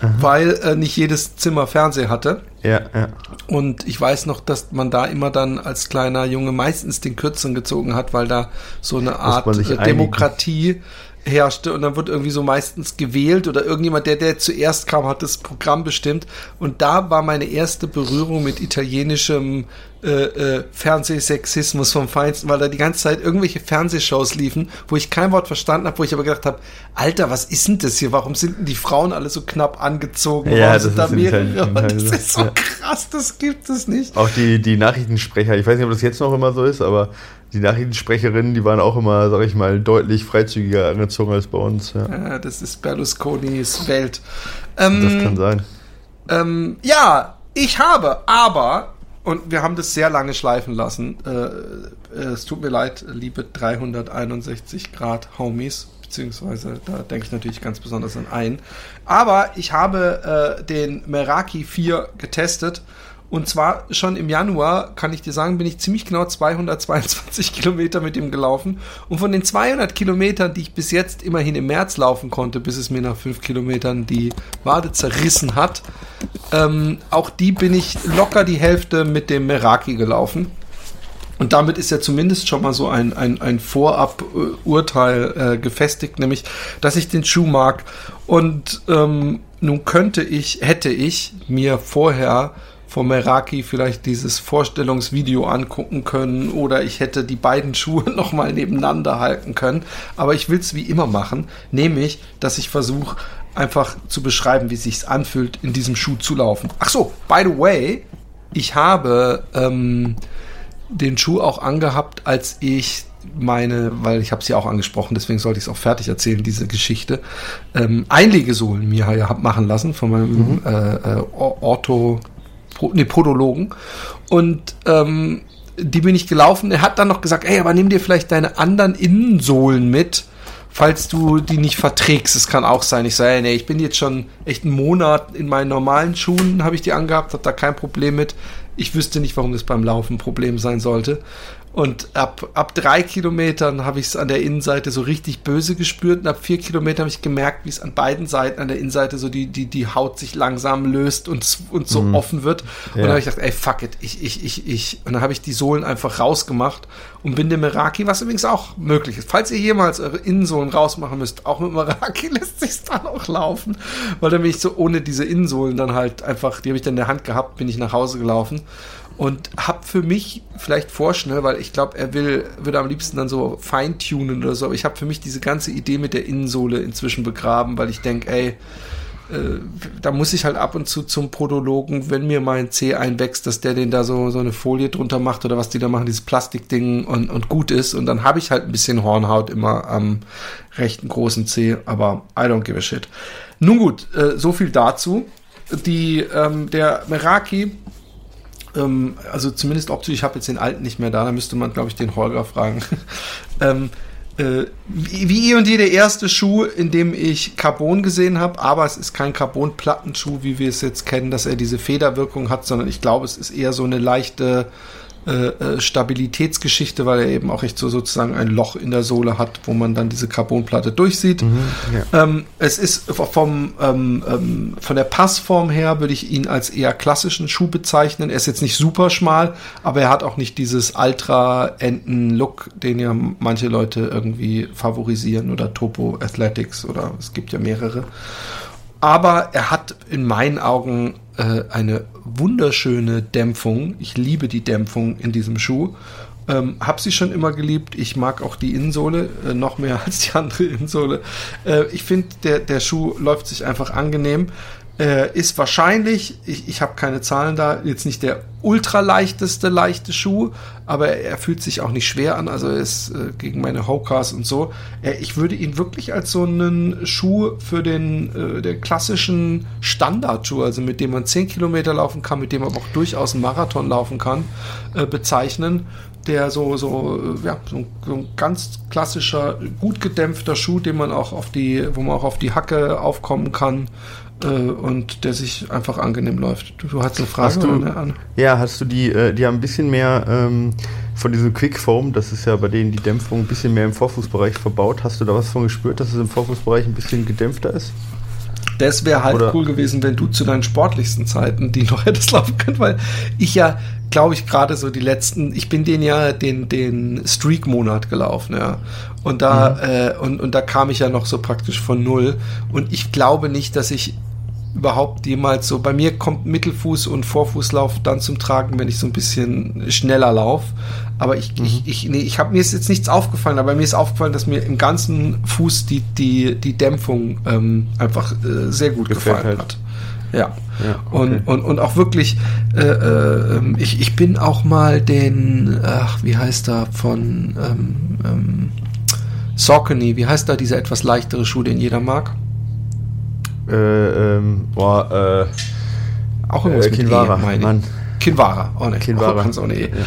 Aha. weil äh, nicht jedes Zimmer Fernseher hatte. Ja, ja. Und ich weiß noch, dass man da immer dann als kleiner Junge meistens den Kürzeren gezogen hat, weil da so eine Art Demokratie herrschte und dann wird irgendwie so meistens gewählt oder irgendjemand, der, der zuerst kam, hat das Programm bestimmt und da war meine erste Berührung mit italienischem äh, äh, Fernsehsexismus vom Feinsten, weil da die ganze Zeit irgendwelche Fernsehshows liefen, wo ich kein Wort verstanden habe, wo ich aber gedacht habe, Alter, was ist denn das hier? Warum sind denn die Frauen alle so knapp angezogen? Ja, das, ist da mehrere? das ist so ja. krass, das gibt es nicht. Auch die, die Nachrichtensprecher, ich weiß nicht, ob das jetzt noch immer so ist, aber die Nachrichtensprecherinnen, die waren auch immer, sag ich mal, deutlich freizügiger angezogen als bei uns. Ja, ja das ist Berlusconis Welt. Ähm, das kann sein. Ähm, ja, ich habe, aber, und wir haben das sehr lange schleifen lassen, äh, äh, es tut mir leid, liebe 361 Grad Homies, beziehungsweise da denke ich natürlich ganz besonders an einen. Aber ich habe äh, den Meraki 4 getestet und zwar schon im Januar, kann ich dir sagen, bin ich ziemlich genau 222 Kilometer mit ihm gelaufen. Und von den 200 Kilometern, die ich bis jetzt immerhin im März laufen konnte, bis es mir nach 5 Kilometern die Wade zerrissen hat, ähm, auch die bin ich locker die Hälfte mit dem Meraki gelaufen. Und damit ist ja zumindest schon mal so ein, ein, ein Vorab-Urteil äh, gefestigt, nämlich, dass ich den Schuh mag. Und ähm, nun könnte ich, hätte ich mir vorher vom Meraki vielleicht dieses Vorstellungsvideo angucken können oder ich hätte die beiden Schuhe nochmal nebeneinander halten können. Aber ich will es wie immer machen, nämlich, dass ich versuche, einfach zu beschreiben, wie sich's anfühlt, in diesem Schuh zu laufen. Ach so, by the way, ich habe ähm, den Schuh auch angehabt, als ich meine, weil ich habe sie auch angesprochen, deswegen sollte ich es auch fertig erzählen, diese Geschichte, ähm, Einlegesohlen mir ja hab machen lassen von meinem mhm. äh, äh, Nee, Podologen. Und ähm, die bin ich gelaufen. Er hat dann noch gesagt, ey, aber nimm dir vielleicht deine anderen Innensohlen mit, falls du die nicht verträgst. Es kann auch sein. Ich sage, nee, ich bin jetzt schon echt einen Monat in meinen normalen Schuhen, habe ich die angehabt, habe da kein Problem mit. Ich wüsste nicht, warum das beim Laufen ein Problem sein sollte. Und ab, ab drei Kilometern habe ich es an der Innenseite so richtig böse gespürt. Und ab vier Kilometern habe ich gemerkt, wie es an beiden Seiten an der Innenseite so die, die, die Haut sich langsam löst und, und so mhm. offen wird. Und dann habe ich gedacht, ey, fuck it, ich, ich, ich, ich. Und dann habe ich die Sohlen einfach rausgemacht und bin dem Meraki, was übrigens auch möglich ist. Falls ihr jemals eure Innensohlen rausmachen müsst, auch mit Meraki lässt sich dann auch laufen. Weil dann bin ich so ohne diese Innensohlen dann halt einfach, die habe ich dann in der Hand gehabt, bin ich nach Hause gelaufen und hab für mich vielleicht vorschnell, weil ich glaube, er will, würde am liebsten dann so feintunen oder so, aber ich habe für mich diese ganze Idee mit der Innensohle inzwischen begraben, weil ich denke, ey, äh, da muss ich halt ab und zu zum Podologen, wenn mir mein C einwächst, dass der den da so, so eine Folie drunter macht oder was die da machen, dieses Plastikding und, und gut ist. Und dann habe ich halt ein bisschen Hornhaut immer am rechten großen C, aber I don't give a shit. Nun gut, äh, so viel dazu. Die, ähm, der Meraki ähm, also zumindest optisch, ich habe jetzt den alten nicht mehr da, da müsste man, glaube ich, den Holger fragen. ähm, äh, wie, wie eh und je der erste Schuh, in dem ich Carbon gesehen habe, aber es ist kein Carbon-Plattenschuh, wie wir es jetzt kennen, dass er diese Federwirkung hat, sondern ich glaube, es ist eher so eine leichte äh, äh, Stabilitätsgeschichte, weil er eben auch echt so sozusagen ein Loch in der Sohle hat, wo man dann diese Carbonplatte durchsieht. Mhm, ja. ähm, es ist vom, ähm, ähm, von der Passform her würde ich ihn als eher klassischen Schuh bezeichnen. Er ist jetzt nicht super schmal, aber er hat auch nicht dieses Ultra-Enten-Look, den ja manche Leute irgendwie favorisieren oder Topo Athletics oder es gibt ja mehrere. Aber er hat in meinen Augen äh, eine wunderschöne Dämpfung. Ich liebe die Dämpfung in diesem Schuh. Ähm, hab sie schon immer geliebt. Ich mag auch die Innensohle äh, noch mehr als die andere Innensohle. Äh, ich finde, der, der Schuh läuft sich einfach angenehm. Äh, ist wahrscheinlich, ich, ich habe keine Zahlen da, jetzt nicht der ultraleichteste leichte Schuh, aber er, fühlt sich auch nicht schwer an, also er ist äh, gegen meine Hokas und so. Äh, ich würde ihn wirklich als so einen Schuh für den äh, der klassischen Standardschuh, also mit dem man 10 Kilometer laufen kann, mit dem man auch durchaus einen Marathon laufen kann, äh, bezeichnen der so, so, äh, ja, so ein, ganz klassischer, gut gedämpfter Schuh, den man auch auf die, wo man auch auf die Hacke aufkommen kann äh, und der sich einfach angenehm läuft. Du, du hast eine Frage hast du, an? Ja, hast du die, äh, die haben ein bisschen mehr ähm, von diesem Quick Foam, das ist ja bei denen die Dämpfung ein bisschen mehr im Vorfußbereich verbaut. Hast du da was von gespürt, dass es im Vorfußbereich ein bisschen gedämpfter ist? Das wäre halt Oder cool gewesen, wenn du zu deinen sportlichsten Zeiten die noch hättest laufen können, weil ich ja, glaube ich, gerade so die letzten, ich bin den ja den, den Streak-Monat gelaufen, ja. Und da, mhm. äh, und, und da kam ich ja noch so praktisch von null. Und ich glaube nicht, dass ich überhaupt jemals so. Bei mir kommt Mittelfuß und Vorfußlauf dann zum Tragen, wenn ich so ein bisschen schneller laufe. Aber ich, mhm. ich, ich, nee, ich habe mir ist jetzt nichts aufgefallen, aber mir ist aufgefallen, dass mir im ganzen Fuß die, die, die Dämpfung ähm, einfach äh, sehr gut Gefällt gefallen halt. hat. Ja. ja okay. und, und, und auch wirklich, äh, äh, ich, ich bin auch mal den, ach, wie heißt er, von ähm, ähm, Saucony, wie heißt da dieser etwas leichtere Schuh, den jeder mag? Äh, ähm, boah, äh, auch irgendwas äh, Kinvara, mit e, Mann. Kinvara, oh ne, Kinvara. Oh, ohne e. Ja.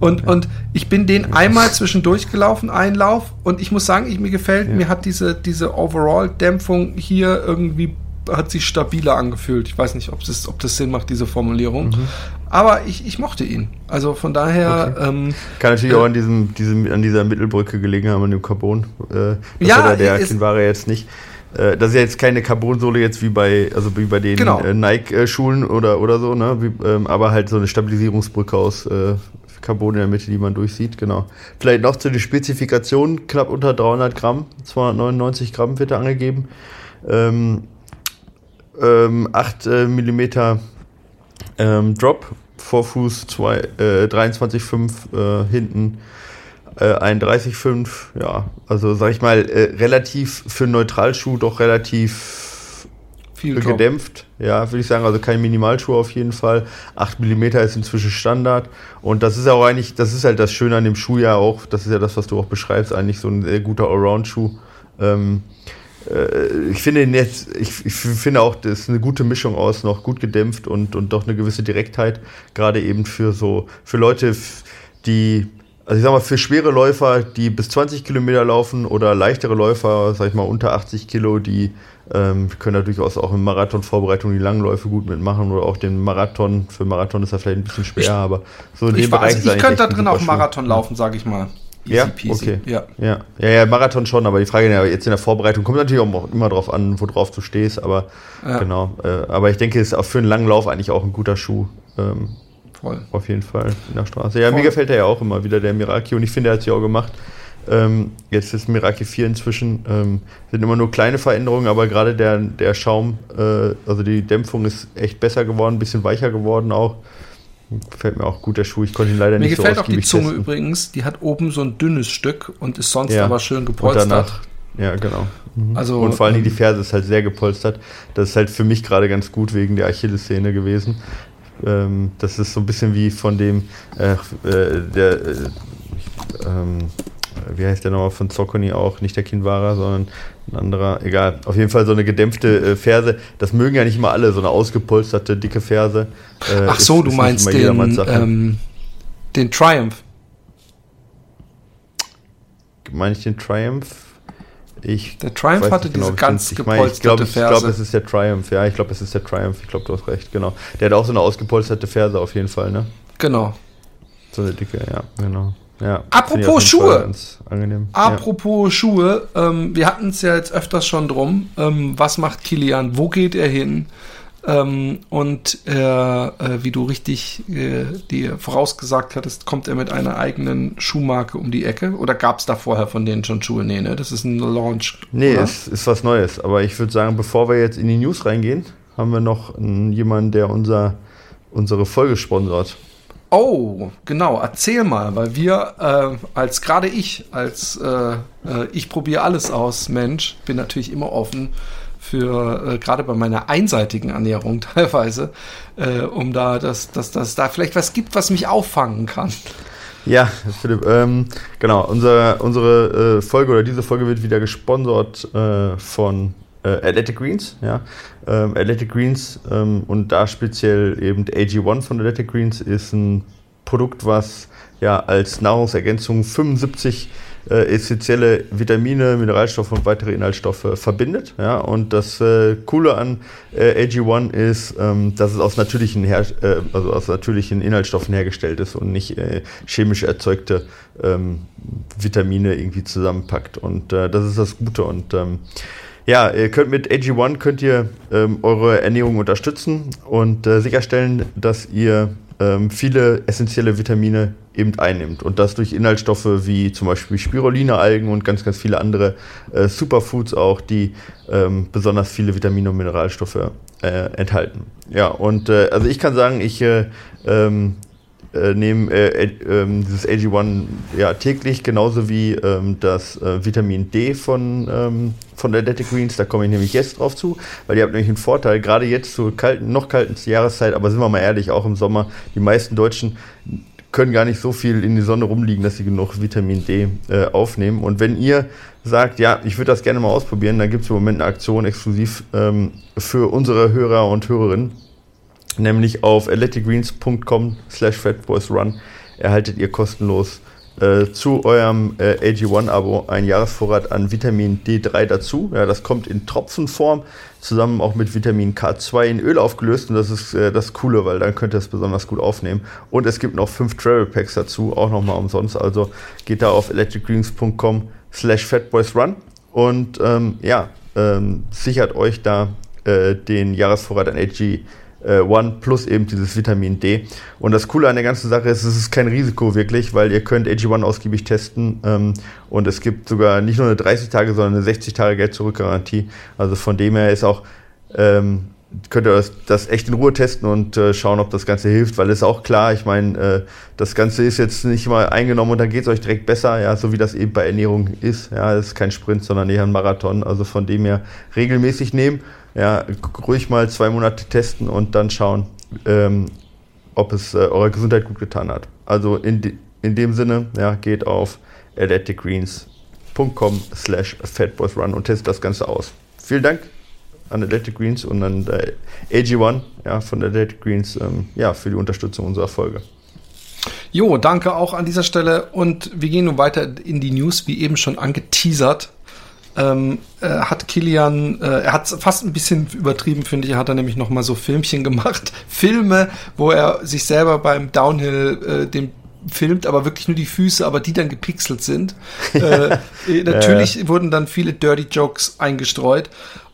Und, und ich bin den einmal zwischendurch gelaufen, einen Lauf, und ich muss sagen, ich, mir gefällt, ja. mir hat diese, diese Overall-Dämpfung hier irgendwie hat sich stabiler angefühlt. Ich weiß nicht, ob das, ob das Sinn macht, diese Formulierung. Mhm. Aber ich, ich mochte ihn. Also von daher. Okay. Ähm, Kann natürlich äh, auch an, diesem, diesem, an dieser Mittelbrücke gelegen haben, an dem Carbon. Äh, ja, der Kinvara jetzt nicht. Äh, das ist ja jetzt keine Carbonsohle jetzt wie bei, also wie bei den genau. äh, Nike-Schulen oder, oder so, ne? Wie, ähm, aber halt so eine Stabilisierungsbrücke aus äh, Carbon in der Mitte, die man durchsieht, genau. Vielleicht noch zu den Spezifikationen, knapp unter 300 Gramm, 299 Gramm wird da angegeben. Ähm, ähm, 8 äh, Millimeter Ähm, Drop, Vorfuß zwei, äh, 23,5 äh, hinten äh, 31,5. Ja, also sag ich mal, äh, relativ für einen Neutralschuh doch relativ viel gedämpft. Ja, würde ich sagen, also kein Minimalschuh auf jeden Fall. 8 mm ist inzwischen Standard. Und das ist auch eigentlich, das ist halt das Schöne an dem Schuh ja auch, das ist ja das, was du auch beschreibst, eigentlich so ein sehr guter Allround-Schuh. Ähm, äh, ich finde jetzt, ich, ich, finde auch, das ist eine gute Mischung aus, noch gut gedämpft und, und doch eine gewisse Direktheit, gerade eben für so, für Leute, die, also ich sag mal, für schwere Läufer, die bis 20 Kilometer laufen oder leichtere Läufer, sag ich mal, unter 80 Kilo, die ähm, können da durchaus auch in Marathonvorbereitung die Langläufe gut mitmachen oder auch den Marathon. Für Marathon ist er vielleicht ein bisschen schwer, ich, aber so in dem Bereich. Also ich könnte da drin auch Marathon laufen, sage ich mal. Easy ja, peasy. okay. Ja. Ja. ja, ja, Marathon schon, aber die Frage ja, jetzt in der Vorbereitung kommt natürlich auch immer darauf an, worauf du stehst, aber ja. genau. Äh, aber ich denke, es ist auch für einen langen Lauf eigentlich auch ein guter Schuh. Ähm, Voll. Auf jeden Fall in der Straße. Ja, Voll. mir gefällt er ja auch immer wieder, der Miraki, und ich finde, er hat es ja auch gemacht. Ähm, jetzt ist Miraki 4 inzwischen, ähm, sind immer nur kleine Veränderungen, aber gerade der, der Schaum, äh, also die Dämpfung ist echt besser geworden, ein bisschen weicher geworden auch. Gefällt mir auch gut der Schuh. Ich konnte ihn leider mir nicht so Mir gefällt auch die Zunge testen. übrigens. Die hat oben so ein dünnes Stück und ist sonst ja. aber schön gepolstert. Und danach, ja, genau. Mhm. Also, und vor allen Dingen die ähm, Ferse ist halt sehr gepolstert. Das ist halt für mich gerade ganz gut wegen der Achillessehne gewesen. Ähm, das ist so ein bisschen wie von dem, äh, äh, der, äh, ähm, wie heißt der nochmal von Zocconi auch, nicht der Kinwara, sondern ein anderer, egal. Auf jeden Fall so eine gedämpfte äh, Ferse. Das mögen ja nicht mal alle, so eine ausgepolsterte, dicke Ferse. Äh, Ach so, ist, du ist meinst den, ähm, den Triumph. Meine ich den Triumph? Ich der Triumph hatte genau, diese ganz ich mein, ich glaube, Ferse. Ich glaube, es ist der Triumph. Ja, ich glaube, es ist der Triumph. Ich glaube, du hast recht, genau. Der hat auch so eine ausgepolsterte Ferse auf jeden Fall, ne? Genau. So eine dicke, ja, genau. Ja, Apropos Schuhe. Apropos ja. Schuhe, ähm, wir hatten es ja jetzt öfters schon drum. Ähm, was macht Kilian? Wo geht er hin? Ähm, und äh, äh, wie du richtig äh, dir vorausgesagt hattest, kommt er mit einer eigenen Schuhmarke um die Ecke? Oder gab es da vorher von denen schon Schuhe? Nee, ne? Das ist ein Launch. Nee, es ist was Neues. Aber ich würde sagen, bevor wir jetzt in die News reingehen, haben wir noch jemanden, der unser, unsere Folge sponsort. Oh, genau, erzähl mal, weil wir äh, als gerade ich, als äh, äh, ich probiere alles aus, Mensch, bin natürlich immer offen für äh, gerade bei meiner einseitigen Ernährung teilweise, äh, um da, dass, dass, dass da vielleicht was gibt, was mich auffangen kann. Ja, Philipp, ähm, genau, unser, unsere äh, Folge oder diese Folge wird wieder gesponsert von Athletic Greens, ja. Ähm, Athletic Greens ähm, und da speziell eben AG1 von Athletic Greens ist ein Produkt, was ja als Nahrungsergänzung 75 äh, essentielle Vitamine, Mineralstoffe und weitere Inhaltsstoffe verbindet. Ja? Und das äh, Coole an äh, AG1 ist, ähm, dass es aus natürlichen, Her äh, also aus natürlichen Inhaltsstoffen hergestellt ist und nicht äh, chemisch erzeugte ähm, Vitamine irgendwie zusammenpackt. Und äh, das ist das Gute. Und ähm, ja, ihr könnt mit AG1 könnt ihr ähm, eure Ernährung unterstützen und äh, sicherstellen, dass ihr ähm, viele essentielle Vitamine eben einnimmt. Und das durch Inhaltsstoffe wie zum Beispiel Spirulina-Algen und ganz, ganz viele andere äh, Superfoods auch, die ähm, besonders viele Vitamine und Mineralstoffe äh, enthalten. Ja, und äh, also ich kann sagen, ich äh, ähm, äh, nehmen äh, äh, dieses AG1 ja, täglich, genauso wie ähm, das äh, Vitamin D von, ähm, von Athletic Greens. Da komme ich nämlich jetzt drauf zu, weil ihr habt nämlich einen Vorteil, gerade jetzt zur kalten, noch kalten Jahreszeit, aber sind wir mal ehrlich, auch im Sommer, die meisten Deutschen können gar nicht so viel in die Sonne rumliegen, dass sie genug Vitamin D äh, aufnehmen. Und wenn ihr sagt, ja, ich würde das gerne mal ausprobieren, dann gibt es im Moment eine Aktion exklusiv ähm, für unsere Hörer und Hörerinnen nämlich auf athleticgreens.com slash fatboysrun erhaltet ihr kostenlos äh, zu eurem äh, AG1-Abo einen Jahresvorrat an Vitamin D3 dazu. Ja, das kommt in Tropfenform, zusammen auch mit Vitamin K2 in Öl aufgelöst und das ist äh, das Coole, weil dann könnt ihr es besonders gut aufnehmen. Und es gibt noch fünf Travel Packs dazu, auch nochmal umsonst. Also geht da auf electricgreens.com slash fatboysrun und ähm, ja, ähm, sichert euch da äh, den Jahresvorrat an AG äh, One plus eben dieses Vitamin D. Und das Coole an der ganzen Sache ist, es ist kein Risiko wirklich, weil ihr könnt AG1 ausgiebig testen ähm, und es gibt sogar nicht nur eine 30 Tage, sondern eine 60 Tage Geld-Zurück-Garantie. Also von dem her ist auch ähm, könnt ihr das, das, echt in Ruhe testen und äh, schauen, ob das Ganze hilft, weil es ist auch klar, ich meine, äh, das Ganze ist jetzt nicht mal eingenommen und dann geht es euch direkt besser, ja, so wie das eben bei Ernährung ist. Ja, es ist kein Sprint, sondern eher ein Marathon. Also von dem her regelmäßig nehmen, ja, ruhig mal zwei Monate testen und dann schauen, ähm, ob es äh, eurer Gesundheit gut getan hat. Also in, de, in dem Sinne, ja, geht auf athleticgreens.com slash fatboysrun und testet das Ganze aus. Vielen Dank an Athletic Greens und an äh, AG1 ja, von Athletic Greens ähm, ja, für die Unterstützung unserer Folge. Jo, danke auch an dieser Stelle und wir gehen nun weiter in die News, wie eben schon angeteasert. Ähm, äh, hat Kilian, äh, er hat fast ein bisschen übertrieben, finde ich. Er hat da nämlich noch mal so Filmchen gemacht, Filme, wo er sich selber beim Downhill äh, den filmt, aber wirklich nur die Füße, aber die dann gepixelt sind. äh, natürlich ja, ja. wurden dann viele Dirty Jokes eingestreut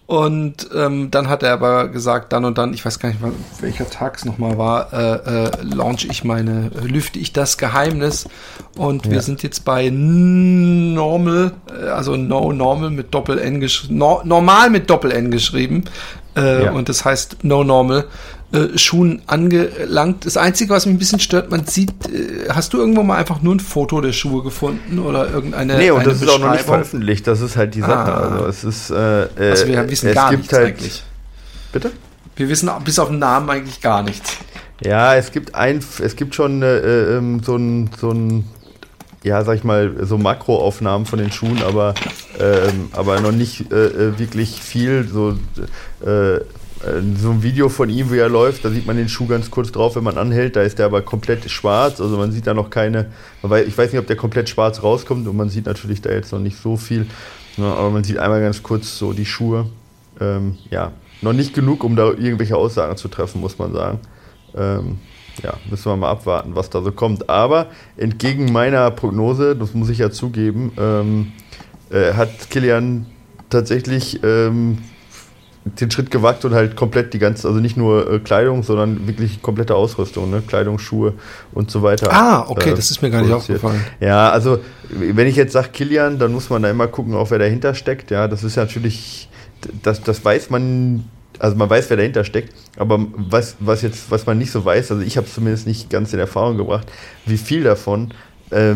und ähm, dann hat er aber gesagt, dann und dann, ich weiß gar nicht, welcher Tag es nochmal war, äh, äh, launch ich meine, lüfte ich das Geheimnis. Und ja. wir sind jetzt bei Normal, äh, also No Normal mit Doppel N geschrieben, no, normal mit Doppel N geschrieben. Äh, ja. Und das heißt No Normal äh, Schuhen angelangt. Das Einzige, was mich ein bisschen stört, man sieht, äh, hast du irgendwo mal einfach nur ein Foto der Schuhe gefunden oder irgendeine Nee, und das ist auch noch nicht veröffentlicht, das ist halt die Sache. Ah. Also es ist, äh, äh also wir wissen gar nichts halt, eigentlich. Bitte? Wir wissen bis auf den Namen eigentlich gar nichts. Ja, es gibt ein, es gibt schon äh, ähm, so ein, so ein ja, sag ich mal, so Makroaufnahmen von den Schuhen, aber, ähm, aber noch nicht äh, wirklich viel. So, äh, so ein Video von ihm, wie er läuft, da sieht man den Schuh ganz kurz drauf, wenn man anhält. Da ist der aber komplett schwarz. Also man sieht da noch keine. Ich weiß nicht, ob der komplett schwarz rauskommt und man sieht natürlich da jetzt noch nicht so viel. Ne, aber man sieht einmal ganz kurz so die Schuhe. Ähm, ja, noch nicht genug, um da irgendwelche Aussagen zu treffen, muss man sagen. Ähm, ja, müssen wir mal abwarten, was da so kommt. Aber entgegen meiner Prognose, das muss ich ja zugeben, ähm, äh, hat Kilian tatsächlich ähm, den Schritt gewagt und halt komplett die ganze, also nicht nur äh, Kleidung, sondern wirklich komplette Ausrüstung, ne? Kleidung, Schuhe und so weiter. Ah, okay, äh, das ist mir gar nicht aufgefallen. Ja, also wenn ich jetzt sage Kilian, dann muss man da immer gucken, auch wer dahinter steckt. Ja, das ist ja natürlich, das, das weiß man, also man weiß, wer dahinter steckt, aber was, was jetzt, was man nicht so weiß, also ich habe es zumindest nicht ganz in Erfahrung gebracht, wie viel davon äh,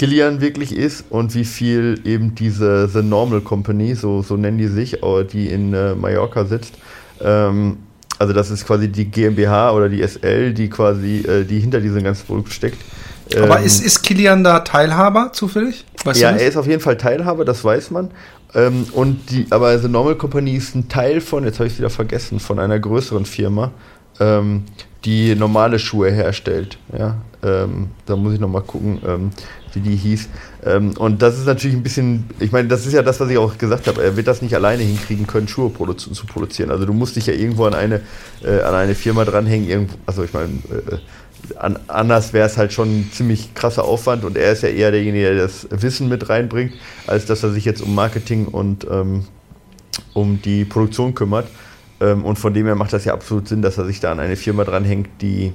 Kilian wirklich ist und wie viel eben diese The Normal Company, so, so nennen die sich, die in äh, Mallorca sitzt. Ähm, also das ist quasi die GmbH oder die SL, die quasi, äh, die hinter diesem ganzen Produkt steckt. Aber ähm, ist, ist Kilian da Teilhaber zufällig? Weißt ja, er ist auf jeden Fall Teilhaber, das weiß man. Ähm, und die, aber The Normal Company ist ein Teil von, jetzt habe ich es wieder vergessen, von einer größeren Firma, ähm, die normale Schuhe herstellt. Ja? Ähm, da muss ich nochmal gucken. Wie die hieß. Ähm, und das ist natürlich ein bisschen, ich meine, das ist ja das, was ich auch gesagt habe. Er wird das nicht alleine hinkriegen können, Schuhe produ zu produzieren. Also du musst dich ja irgendwo an eine, äh, an eine Firma dranhängen. Irgendwo, also ich meine, äh, an, anders wäre es halt schon ein ziemlich krasser Aufwand und er ist ja eher derjenige, der das Wissen mit reinbringt, als dass er sich jetzt um Marketing und ähm, um die Produktion kümmert. Ähm, und von dem her macht das ja absolut Sinn, dass er sich da an eine Firma dranhängt, die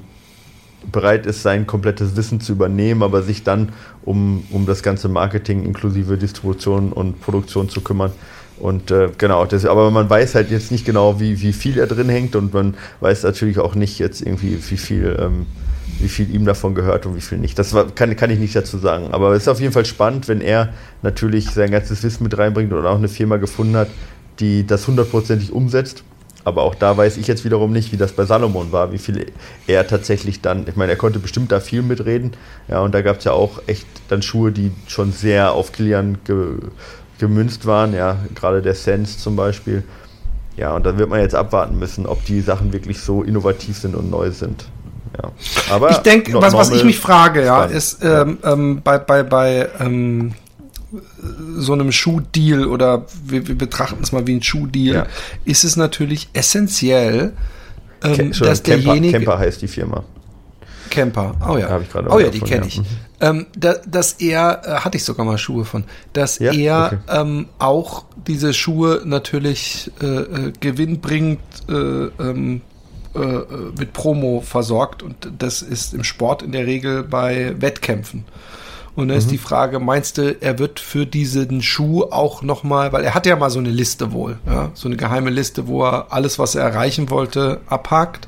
bereit ist, sein komplettes Wissen zu übernehmen, aber sich dann um, um das ganze Marketing inklusive Distribution und Produktion zu kümmern. Und äh, genau, das, aber man weiß halt jetzt nicht genau, wie, wie viel er drin hängt und man weiß natürlich auch nicht jetzt irgendwie, wie viel, ähm, wie viel ihm davon gehört und wie viel nicht. Das war, kann, kann ich nicht dazu sagen. Aber es ist auf jeden Fall spannend, wenn er natürlich sein ganzes Wissen mit reinbringt und auch eine Firma gefunden hat, die das hundertprozentig umsetzt aber auch da weiß ich jetzt wiederum nicht, wie das bei Salomon war, wie viel er tatsächlich dann, ich meine, er konnte bestimmt da viel mitreden. Ja, und da gab es ja auch echt dann Schuhe, die schon sehr auf Kilian ge, gemünzt waren, ja, gerade der Sense zum Beispiel. Ja, und dann wird man jetzt abwarten müssen, ob die Sachen wirklich so innovativ sind und neu sind. Ja. Aber ich denke, was, was ich mich frage, ja, ist ähm, ähm, bei, bei, bei ähm, so einem Schuhdeal oder wir, wir betrachten es mal wie ein Schuhdeal, ja. ist es natürlich essentiell, ähm, dass derjenige. Camper heißt die Firma. Camper, oh ja. oh ja, die kenne ich. Mhm. Ähm, da, dass er, äh, hatte ich sogar mal Schuhe von, dass ja? er okay. ähm, auch diese Schuhe natürlich äh, äh, gewinnbringend äh, ähm, äh, äh, mit Promo versorgt und das ist im Sport in der Regel bei Wettkämpfen. Und dann mhm. ist die Frage, meinst du, er wird für diesen Schuh auch nochmal, weil er hat ja mal so eine Liste wohl, ja, so eine geheime Liste, wo er alles, was er erreichen wollte, abhakt.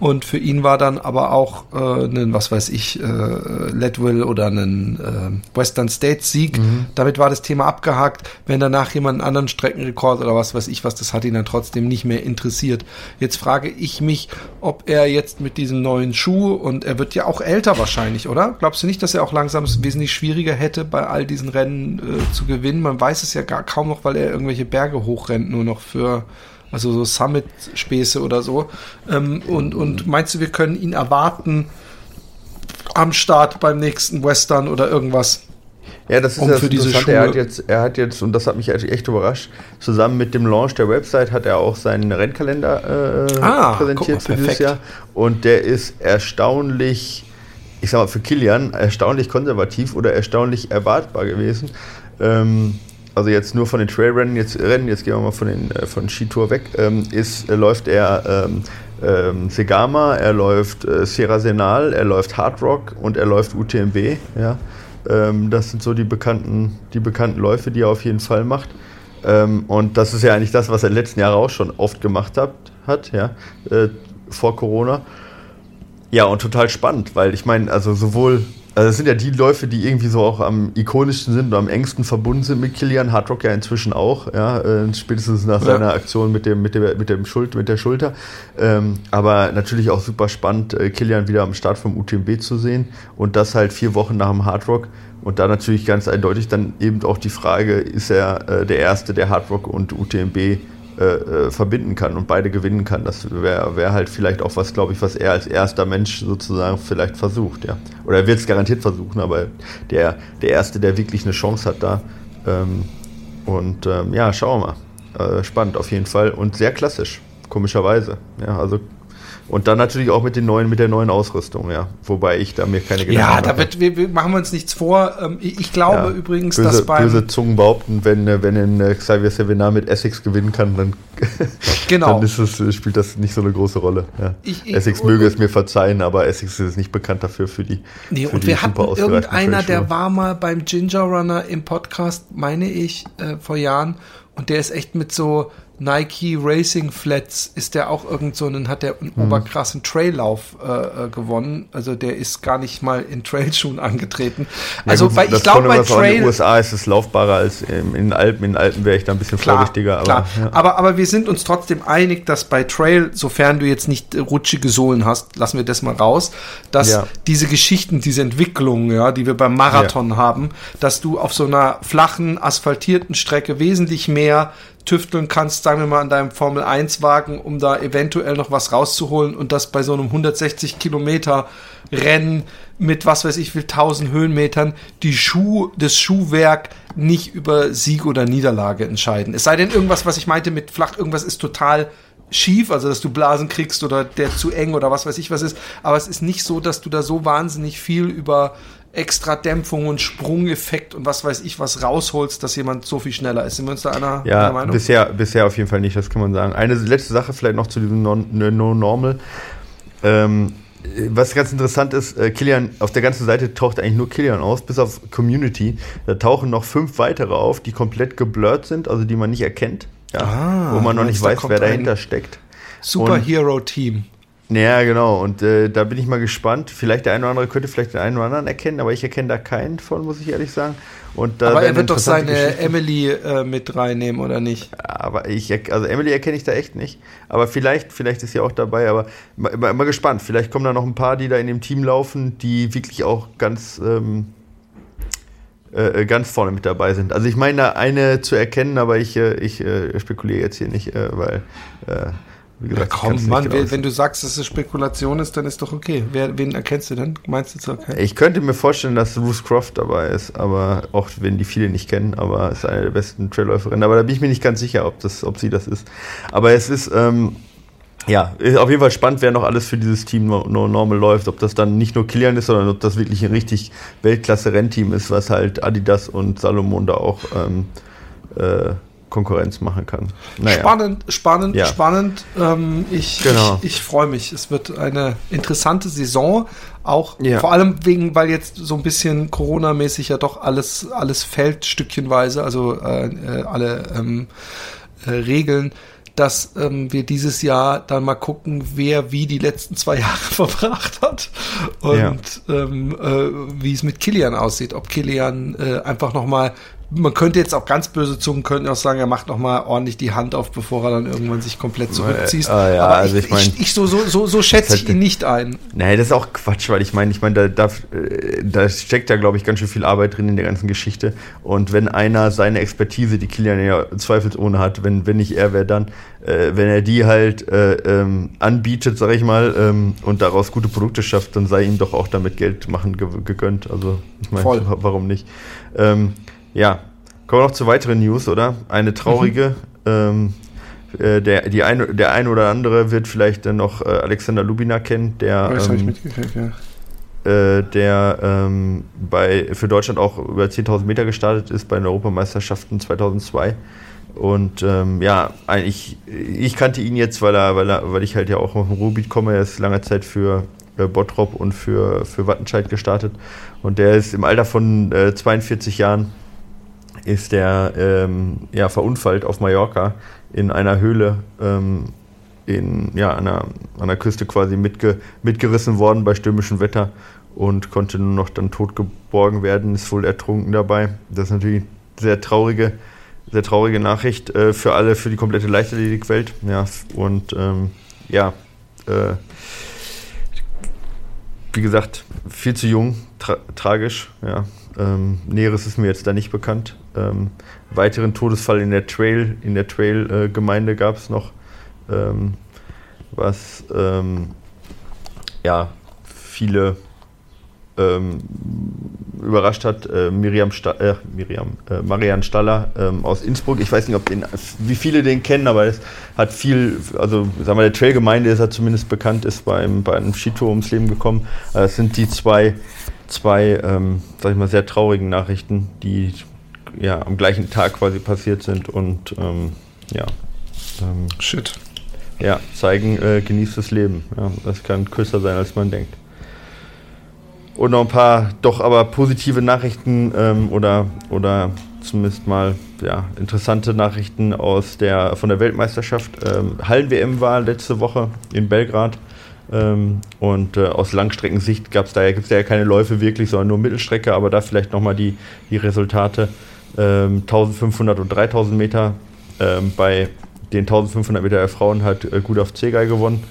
Und für ihn war dann aber auch äh, ein, was weiß ich, äh, Leadville oder ein äh, Western States Sieg. Mhm. Damit war das Thema abgehakt. Wenn danach jemand einen anderen Streckenrekord oder was weiß ich was, das hat ihn dann trotzdem nicht mehr interessiert. Jetzt frage ich mich, ob er jetzt mit diesem neuen Schuh und er wird ja auch älter wahrscheinlich, oder? Glaubst du nicht, dass er auch langsam es wesentlich schwieriger hätte, bei all diesen Rennen äh, zu gewinnen? Man weiß es ja gar kaum noch, weil er irgendwelche Berge hochrennt, nur noch für also so Summit-Späße oder so. Ähm, und, und meinst du, wir können ihn erwarten am Start beim nächsten Western oder irgendwas? Ja, das ist um das für diese Schuhe. Er hat jetzt, er hat jetzt, und das hat mich echt überrascht, zusammen mit dem Launch der Website hat er auch seinen Rennkalender äh, ah, präsentiert für dieses Jahr. Und der ist erstaunlich, ich sag mal, für Kilian erstaunlich konservativ oder erstaunlich erwartbar gewesen. Ähm, also jetzt nur von den Trailrennen, jetzt Rennen, jetzt gehen wir mal von den äh, von Skitour weg, ähm, ist, äh, läuft er ähm, ähm, Segama, er läuft äh, Sierra Senal, er läuft Hard Rock und er läuft UTMB. Ja? Ähm, das sind so die bekannten, die bekannten Läufe, die er auf jeden Fall macht. Ähm, und das ist ja eigentlich das, was er in den letzten Jahren auch schon oft gemacht hat, hat ja, äh, vor Corona. Ja, und total spannend, weil ich meine, also sowohl also das sind ja die Läufe, die irgendwie so auch am ikonischsten sind und am engsten verbunden sind mit Kilian. Hardrock ja inzwischen auch, ja, äh, spätestens nach ja. seiner Aktion mit dem, mit dem, mit dem Schuld, mit der Schulter. Ähm, aber natürlich auch super spannend, äh, Kilian wieder am Start vom UTMB zu sehen und das halt vier Wochen nach dem Hardrock. Und da natürlich ganz eindeutig dann eben auch die Frage, ist er äh, der Erste, der Hardrock und UTMB äh, äh, verbinden kann und beide gewinnen kann. Das wäre wär halt vielleicht auch was, glaube ich, was er als erster Mensch sozusagen vielleicht versucht, ja. Oder er wird es garantiert versuchen, aber der, der Erste, der wirklich eine Chance hat da. Ähm, und ähm, ja, schauen wir mal. Äh, spannend auf jeden Fall und sehr klassisch, komischerweise. Ja, also und dann natürlich auch mit den neuen, mit der neuen Ausrüstung, ja. Wobei ich da mir keine Gedanken Ja, da wird, wir, wir, machen wir uns nichts vor. Ähm, ich glaube ja, übrigens, böse, dass beim böse Zungen behaupten, wenn äh, wenn in äh, Xavier Sevenar mit Essex gewinnen kann, dann, genau. dann ist es, spielt das nicht so eine große Rolle. Ja. Ich, ich, Essex möge es mir verzeihen, aber Essex ist nicht bekannt dafür für die. Nee, für und die wir hatten irgendeiner, der war mal beim Ginger Runner im Podcast, meine ich, äh, vor Jahren, und der ist echt mit so Nike Racing Flats ist der auch irgend so einen, hat der einen mhm. oberkrassen Traillauf äh, äh, gewonnen. Also der ist gar nicht mal in Trailschuhen angetreten. Also ja, gut, bei, ich glaube bei Trail. In den USA ist es laufbarer als in den Alpen. In den Alpen wäre ich da ein bisschen klar, vorsichtiger. Aber, klar. Ja. aber, aber wir sind uns trotzdem einig, dass bei Trail, sofern du jetzt nicht rutschige Sohlen hast, lassen wir das mal raus, dass ja. diese Geschichten, diese Entwicklungen, ja, die wir beim Marathon haben, dass du auf so einer flachen, asphaltierten Strecke wesentlich mehr tüfteln kannst, sagen wir mal, an deinem Formel 1 Wagen, um da eventuell noch was rauszuholen und das bei so einem 160 Kilometer Rennen mit was weiß ich wie 1000 Höhenmetern die Schuh, das Schuhwerk nicht über Sieg oder Niederlage entscheiden. Es sei denn irgendwas, was ich meinte mit flach, irgendwas ist total schief, also dass du Blasen kriegst oder der zu eng oder was weiß ich was ist. Aber es ist nicht so, dass du da so wahnsinnig viel über extra Dämpfung und Sprungeffekt und was weiß ich was rausholst, dass jemand so viel schneller ist. Sind wir uns da einer, ja, einer Meinung? Bisher, bisher auf jeden Fall nicht, das kann man sagen. Eine letzte Sache vielleicht noch zu diesem No-Normal. ähm, was ganz interessant ist, äh, Kilian, auf der ganzen Seite taucht eigentlich nur Kilian aus, bis auf Community. Da tauchen noch fünf weitere auf, die komplett geblurrt sind, also die man nicht erkennt. Ja, ah, wo man noch nicht weiß, wer dahinter steckt. Superhero-Team. Ja, genau. Und äh, da bin ich mal gespannt. Vielleicht der eine oder andere könnte vielleicht den einen oder anderen erkennen, aber ich erkenne da keinen von, muss ich ehrlich sagen. Und aber er wird doch seine Emily äh, mit reinnehmen, oder nicht? Aber ich, also Emily erkenne ich da echt nicht. Aber vielleicht, vielleicht ist sie auch dabei. Aber mal, mal, gespannt. Vielleicht kommen da noch ein paar, die da in dem Team laufen, die wirklich auch ganz ähm, äh, ganz vorne mit dabei sind. Also ich meine da eine zu erkennen, aber ich, äh, ich äh, spekuliere jetzt hier nicht, äh, weil äh, wie gesagt, ja, komm, Mann, genau wenn du sagst, dass es Spekulation ist, dann ist doch okay. Wer, wen erkennst du denn? Meinst du zu erkennen? Ich könnte mir vorstellen, dass Ruth Croft dabei ist, aber auch wenn die viele nicht kennen, aber ist eine der besten Trailläuferinnen. Aber da bin ich mir nicht ganz sicher, ob, das, ob sie das ist. Aber es ist, ähm, ja, ist auf jeden Fall spannend, wer noch alles für dieses Team no, no normal läuft. Ob das dann nicht nur Kilian ist, sondern ob das wirklich ein richtig Weltklasse-Rennteam ist, was halt Adidas und Salomon da auch ähm, äh, Konkurrenz machen kann. Naja. Spannend, spannend, ja. spannend. Ähm, ich genau. ich, ich freue mich. Es wird eine interessante Saison. Auch ja. vor allem wegen, weil jetzt so ein bisschen Corona-mäßig ja doch alles, alles fällt, stückchenweise, also äh, äh alle ähm, äh, Regeln dass ähm, wir dieses Jahr dann mal gucken, wer wie die letzten zwei Jahre verbracht hat und ja. ähm, äh, wie es mit Kilian aussieht. Ob Kilian äh, einfach noch mal man könnte jetzt auch ganz böse Zungen könnten auch sagen, er macht noch mal ordentlich die Hand auf, bevor er dann irgendwann sich komplett zurückzieht. Äh, äh, ja, Aber also ich, ich, mein, ich, ich, so, so, so, so schätze ich ihn nicht ein. Nee, das ist auch Quatsch, weil ich meine, ich meine, da, da, da steckt ja, glaube ich, ganz schön viel Arbeit drin in der ganzen Geschichte. Und wenn einer seine Expertise, die Kilian ja zweifelsohne hat, wenn, wenn nicht er, wer dann, äh, wenn er die halt äh, ähm, anbietet, sage ich mal, ähm, und daraus gute Produkte schafft, dann sei ihm doch auch damit Geld machen gegönnt. Also ich meine, warum nicht? Ähm, ja, kommen wir noch zu weiteren News, oder? Eine traurige. Mhm. Ähm, äh, der, die ein, der ein oder andere wird vielleicht dann noch äh, Alexander Lubina kennen, der. Das ähm, ich mitgekriegt, ja. Äh, der ähm, bei, für Deutschland auch über 10.000 Meter gestartet ist bei den Europameisterschaften 2002. Und ähm, ja, ich, ich kannte ihn jetzt, weil, er, weil, er, weil ich halt ja auch auf dem Ruhrgebiet komme. Er ist lange Zeit für äh, Bottrop und für, für Wattenscheid gestartet. Und der ist im Alter von äh, 42 Jahren ist der ähm, ja, verunfallt auf Mallorca in einer Höhle ähm, in, ja, an, der, an der Küste quasi mitge, mitgerissen worden bei stürmischem Wetter und konnte nur noch dann tot geborgen werden, ist wohl ertrunken dabei. Das ist natürlich eine sehr traurige, sehr traurige Nachricht äh, für alle, für die komplette Leichtathletikwelt. Ja, und ähm, ja, äh, wie gesagt, viel zu jung, tra tragisch, ja. Ähm, Näheres ist mir jetzt da nicht bekannt. Ähm, weiteren Todesfall in der Trail, in der Trail-Gemeinde äh, gab es noch, ähm, was ähm, ja viele ähm, überrascht hat. Äh, Miriam, Sta äh, Miriam äh, Marian Staller ähm, aus Innsbruck. Ich weiß nicht, ob den, wie viele den kennen, aber es hat viel, also sagen wir, der Trail-Gemeinde ist er zumindest bekannt, ist beim, bei einem Skitour ums Leben gekommen. Äh, das sind die zwei zwei, ähm, sag ich mal, sehr traurigen Nachrichten, die ja am gleichen Tag quasi passiert sind und ähm, ja. Ähm, Shit. Ja, zeigen, äh, genießt das Leben. Ja, das kann kürzer sein, als man denkt. Und noch ein paar doch aber positive Nachrichten ähm, oder, oder zumindest mal ja, interessante Nachrichten aus der, von der Weltmeisterschaft. Ähm, Hallen-WM war letzte Woche in Belgrad. Ähm, und äh, aus Langstreckensicht gab es da, gibt's da ja keine Läufe wirklich, sondern nur Mittelstrecke, aber da vielleicht nochmal die, die Resultate. Ähm, 1500 und 3000 Meter. Ähm, bei den 1500 Meter der Frauen hat äh, Gudaf Zegay gewonnen.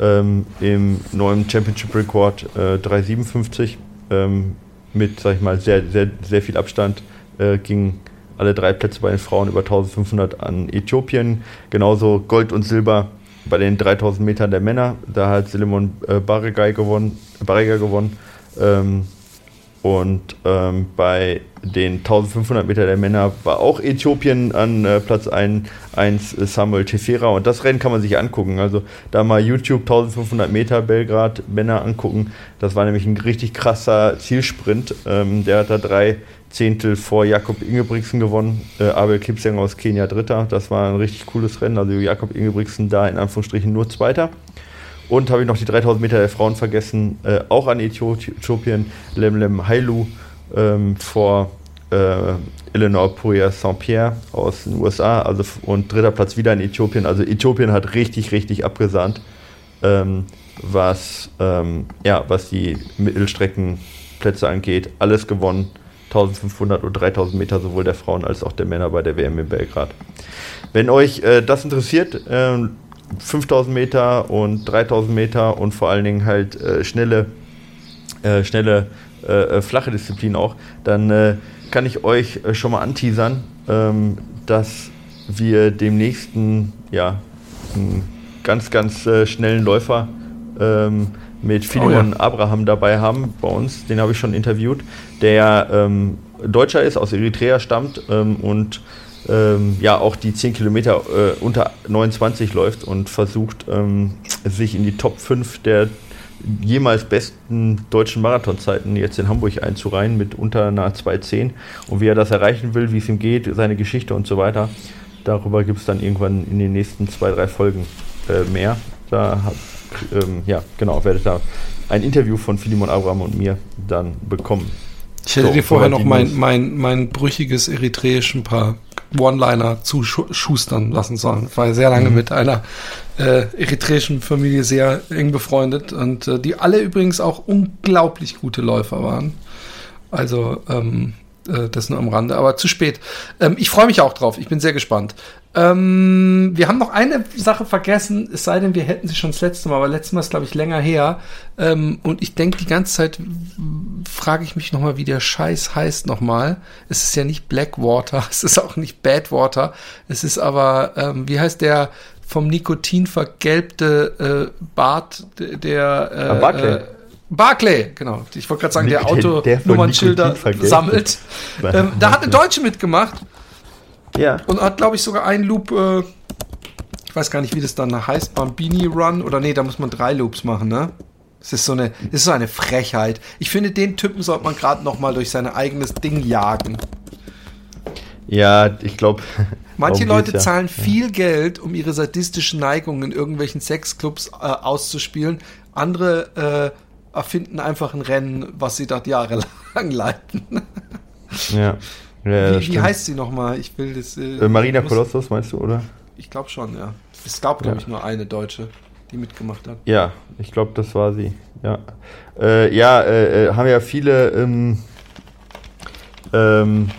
Ähm, Im neuen Championship Record äh, 357 ähm, mit, sag ich mal, sehr, sehr, sehr viel Abstand äh, ging alle drei Plätze bei den Frauen über 1500 an Äthiopien. Genauso Gold und Silber bei den 3000 Metern der Männer, da hat Silimon äh, gewonnen. Barriga gewonnen ähm, und ähm, bei den 1500 Meter der Männer war auch Äthiopien an äh, Platz 1, 1 äh, Samuel Tefera. Und das Rennen kann man sich angucken. Also da mal YouTube 1500 Meter Belgrad Männer angucken. Das war nämlich ein richtig krasser Zielsprint. Ähm, der hat da drei Zehntel vor Jakob Ingebrigtsen gewonnen. Äh, Abel Kipsang aus Kenia Dritter. Das war ein richtig cooles Rennen. Also Jakob Ingebrigtsen da in Anführungsstrichen nur Zweiter. Und habe ich noch die 3000 Meter der Frauen vergessen, äh, auch an Äthiopien, Lemlem Hailu ähm, vor äh, Eleanor Puya St. Pierre aus den USA. Also, und dritter Platz wieder in Äthiopien. Also Äthiopien hat richtig, richtig abgesahnt, ähm, was, ähm, ja, was die Mittelstreckenplätze angeht. Alles gewonnen 1500 und 3000 Meter sowohl der Frauen als auch der Männer bei der WM in Belgrad. Wenn euch äh, das interessiert, äh, 5000 Meter und 3000 Meter und vor allen Dingen halt äh, schnelle, äh, schnelle äh, äh, flache Disziplin auch, dann kann ich euch schon mal anteasern, ähm, dass wir dem nächsten, ja, ganz, ganz schnellen Läufer ähm, mit Philemon oh ja. Abraham dabei haben bei uns. Den habe ich schon interviewt, der ähm, Deutscher ist, aus Eritrea stammt ähm, und ähm, ja auch die 10 Kilometer äh, unter 29 läuft und versucht, ähm, sich in die Top 5 der jemals besten deutschen Marathonzeiten jetzt in Hamburg einzureihen mit unter einer 2.10 und wie er das erreichen will, wie es ihm geht, seine Geschichte und so weiter. darüber gibt es dann irgendwann in den nächsten zwei, drei Folgen äh, mehr. Da ähm, ja, genau, werdet da ein Interview von Philemon Abraham und mir dann bekommen. Ich hätte so, dir vorher noch mein, mein, mein brüchiges eritreischen Paar One-Liner zu schustern lassen sollen. Ich war sehr lange mhm. mit einer äh, eritreischen Familie sehr eng befreundet und äh, die alle übrigens auch unglaublich gute Läufer waren. Also ähm, äh, das nur am Rande, aber zu spät. Ähm, ich freue mich auch drauf. Ich bin sehr gespannt. Ähm, wir haben noch eine Sache vergessen, es sei denn, wir hätten sie schon das letzte Mal, aber letztes Mal ist, glaube ich, länger her. Ähm, und ich denke die ganze Zeit, frage ich mich nochmal, wie der Scheiß heißt nochmal. Es ist ja nicht Blackwater, es ist auch nicht Badwater, es ist aber, ähm, wie heißt der vom Nikotin vergelbte äh, Bart, der äh, Barclay. Äh, Barclay, genau. Ich wollte gerade sagen, der Autonummernschilder sammelt. Ähm, da hat eine Deutsche mitgemacht. Ja. Und hat, glaube ich, sogar einen Loop, äh, ich weiß gar nicht, wie das dann heißt, Bambini Run, oder nee, da muss man drei Loops machen, ne? Es ist so eine, es ist so eine Frechheit. Ich finde, den Typen sollte man gerade noch mal durch sein eigenes Ding jagen. Ja, ich glaube. Manche Leute ja. zahlen viel Geld, um ihre sadistischen Neigungen in irgendwelchen Sexclubs äh, auszuspielen. Andere äh, erfinden einfach ein Rennen, was sie dort jahrelang leiten. ja. Ja, wie, wie heißt sie nochmal? Ich will das. Äh, äh Marina Kolossos, meinst du, oder? Ich glaube schon, ja. Es gab, glaube ja. ich, nur eine Deutsche, die mitgemacht hat. Ja, ich glaube, das war sie. Ja, äh, ja äh, äh haben ja viele. Ähm, ähm,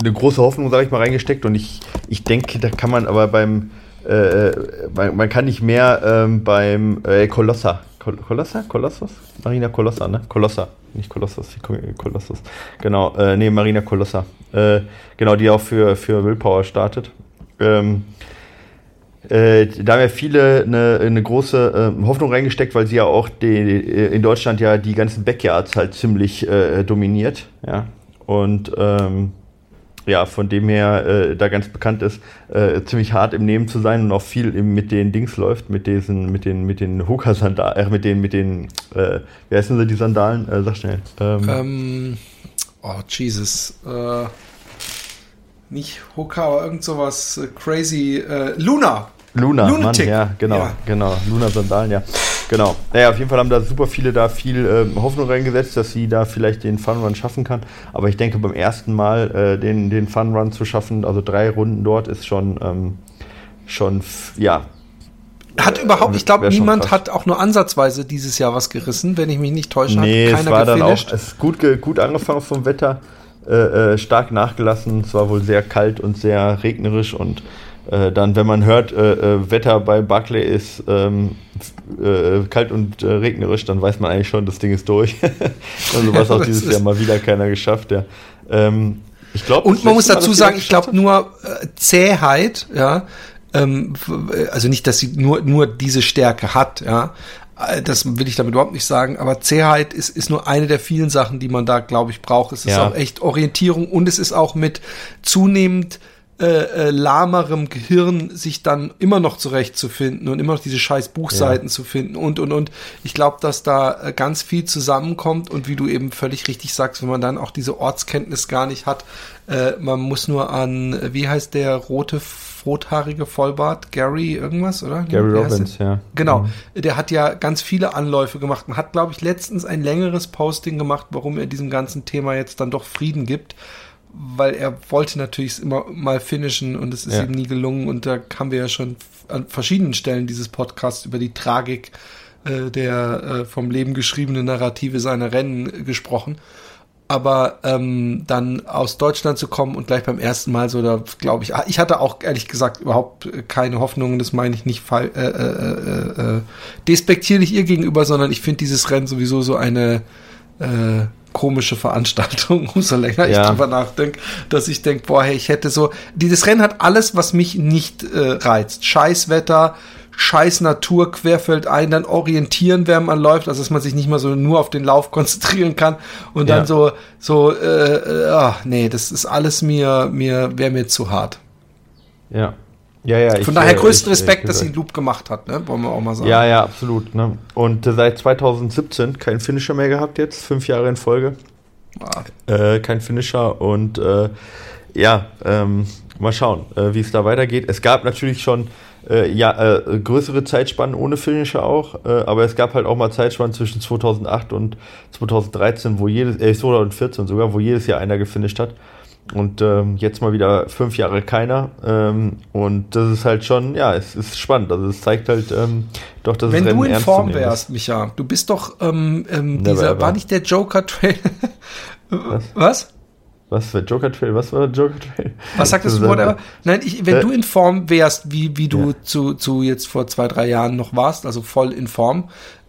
eine große Hoffnung, sage ich mal, reingesteckt und ich, ich denke, da kann man aber beim, äh, man, man, kann nicht mehr ähm, beim äh, Kolossa, Kolossa, Kolossos? Marina Kolossa, ne? Kolossa nicht Kolossus, Kolossus. Genau, äh, nee, Marina Kolossa. Äh, genau, die auch für, für Willpower startet. Ähm, äh, da haben ja viele eine, eine große äh, Hoffnung reingesteckt, weil sie ja auch die, in Deutschland ja die ganzen Backyards halt ziemlich äh, dominiert. Ja. Und ähm, ja, von dem her äh, da ganz bekannt ist, äh, ziemlich hart im Nehmen zu sein und auch viel im, mit den Dings läuft, mit diesen, mit den, mit den Hooker-Sandalen, äh, mit den, mit den, äh, wie heißen sie die Sandalen? Äh, sag schnell. Ähm, ähm, oh, Jesus. Äh, nicht Hooker, aber irgend sowas äh, crazy. Äh, Luna. Luna, Lunatic. Mann, ja, genau, ja. genau. Luna-Sandalen, ja. Genau. Naja, auf jeden Fall haben da super viele da viel äh, Hoffnung reingesetzt, dass sie da vielleicht den Fun Run schaffen kann. Aber ich denke, beim ersten Mal äh, den, den Fun Run zu schaffen, also drei Runden dort, ist schon, ähm, schon ja. Hat überhaupt, ich glaube, niemand hat auch nur ansatzweise dieses Jahr was gerissen, wenn ich mich nicht täusche. Nee, es war dann auch, es ist gut, gut angefangen vom Wetter, äh, äh, stark nachgelassen. Es war wohl sehr kalt und sehr regnerisch und äh, dann, wenn man hört, äh, äh, Wetter bei Buckley ist ähm, äh, kalt und äh, regnerisch, dann weiß man eigentlich schon, das Ding ist durch. also was auch dieses Jahr mal wieder keiner geschafft, ja. Ähm, ich glaube. Und man muss dazu sagen, ich glaube nur äh, Zähheit, ja. Ähm, also nicht, dass sie nur nur diese Stärke hat, ja. Das will ich damit überhaupt nicht sagen, aber Zähheit ist, ist nur eine der vielen Sachen, die man da, glaube ich, braucht. Es ist ja. auch echt Orientierung und es ist auch mit zunehmend äh, äh, lahmerem Gehirn sich dann immer noch zurechtzufinden und immer noch diese scheiß Buchseiten ja. zu finden und und und. Ich glaube, dass da äh, ganz viel zusammenkommt und wie du eben völlig richtig sagst, wenn man dann auch diese Ortskenntnis gar nicht hat, äh, man muss nur an, äh, wie heißt der rote rothaarige Vollbart, Gary irgendwas, oder? Gary Robbins, ja. Genau. Mhm. Der hat ja ganz viele Anläufe gemacht und hat, glaube ich, letztens ein längeres Posting gemacht, warum er diesem ganzen Thema jetzt dann doch Frieden gibt weil er wollte natürlich immer mal finishen und es ist ja. ihm nie gelungen. Und da haben wir ja schon an verschiedenen Stellen dieses Podcasts über die Tragik äh, der äh, vom Leben geschriebenen Narrative seiner Rennen gesprochen. Aber ähm, dann aus Deutschland zu kommen und gleich beim ersten Mal so, da glaube ich, ah, ich hatte auch ehrlich gesagt überhaupt keine Hoffnung, das meine ich nicht fall, äh, äh, äh, äh, despektierlich ihr gegenüber, sondern ich finde dieses Rennen sowieso so eine äh, komische Veranstaltung, umso länger ja. ich drüber nachdenke, dass ich denke, boah, hey, ich hätte so, dieses Rennen hat alles, was mich nicht äh, reizt. Scheißwetter, scheiß Natur querfeld ein, dann orientieren, während man läuft, also dass man sich nicht mal so nur auf den Lauf konzentrieren kann und ja. dann so, so, äh, äh, ach, nee, das ist alles mir, mir, wäre mir zu hart. Ja. Ja, ja, Von daher äh, größten ich, Respekt, ich, dass sie einen Loop gemacht hat, ne? wollen wir auch mal sagen. Ja, ja, absolut. Ne? Und äh, seit 2017 kein Finisher mehr gehabt jetzt, fünf Jahre in Folge. Ah. Äh, kein Finisher und äh, ja, ähm, mal schauen, äh, wie es da weitergeht. Es gab natürlich schon äh, ja, äh, größere Zeitspannen ohne Finisher auch, äh, aber es gab halt auch mal Zeitspannen zwischen 2008 und 2013, wo jedes, äh, 2014 sogar, wo jedes Jahr einer gefinisht hat. Und ähm, jetzt mal wieder fünf Jahre keiner. Ähm, und das ist halt schon, ja, es ist spannend. Also es zeigt halt ähm, doch, dass Wenn es du Rennen in Form wärst. Micha, du bist doch ähm, ähm, dieser, ever. war nicht der Joker Trail? Was? Was? Was für Joker Trail? Was war Joker Trail? Was sagtest Das du, einfach- Nein, ich, wenn Äh, du in Form wärst, wie, wie du Ja. zu, zu jetzt vor zwei, drei Jahren noch warst, also voll in Form,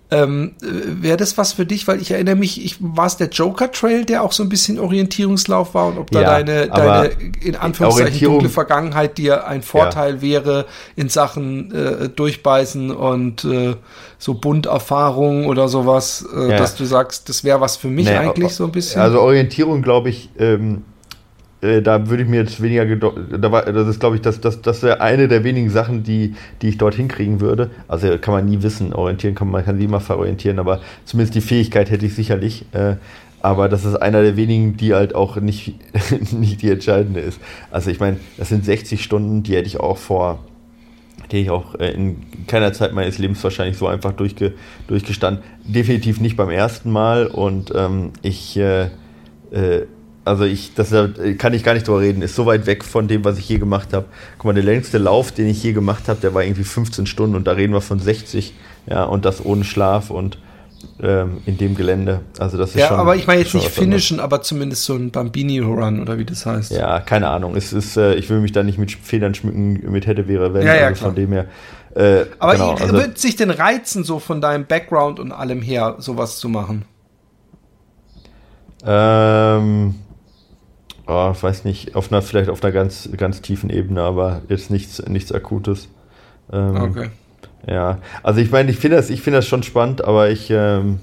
ähm, äh, wäre das was für dich? Weil ich erinnere mich, ich, war es der Joker Trail, der auch so ein bisschen Orientierungslauf war und ob da Ja, deine, deine in Anführungszeichen dunkle Vergangenheit dir ein Vorteil wäre in Sachen äh, Durchbeißen und äh, so Bunterfahrung oder sowas, äh, Ja. dass du sagst, das wäre was für mich Nee, eigentlich so ein bisschen. Also Orientierung, glaube ich, ähm, äh, da würde ich mir jetzt weniger da war, das ist glaube ich das, das, das wäre eine der wenigen Sachen die die ich dort hinkriegen würde also kann man nie wissen orientieren kann man kann sie immer verorientieren aber zumindest die Fähigkeit hätte ich sicherlich äh, aber das ist einer der wenigen die halt auch nicht nicht die entscheidende ist also ich meine das sind 60 Stunden die hätte ich auch vor die ich auch äh, in keiner Zeit meines Lebens wahrscheinlich so einfach durchge, durchgestanden. Definitiv nicht beim ersten Mal und ähm, ich, äh, äh, also ich, das äh, kann ich gar nicht drüber reden, ist so weit weg von dem, was ich je gemacht habe. Guck mal, der längste Lauf, den ich je gemacht habe, der war irgendwie 15 Stunden und da reden wir von 60, ja, und das ohne Schlaf und ähm, in dem Gelände. Also das ist ja, schon. aber ich meine jetzt nicht finishen, aber zumindest so ein Bambini-Run oder wie das heißt. Ja, keine Ahnung. Es ist, äh, ich will mich da nicht mit Federn schmücken, mit hätte, wäre, wenn. Ja, ja, also von dem her. Äh, Aber genau, also, wird sich denn reizen, so von deinem Background und allem her, sowas zu machen? ähm, oh, ich weiß nicht, auf einer, vielleicht auf einer ganz, ganz tiefen Ebene, aber jetzt nichts, nichts Akutes. Ähm, Okay. Ja, also ich meine, ich finde das, ich finde das schon spannend, aber ich, ähm,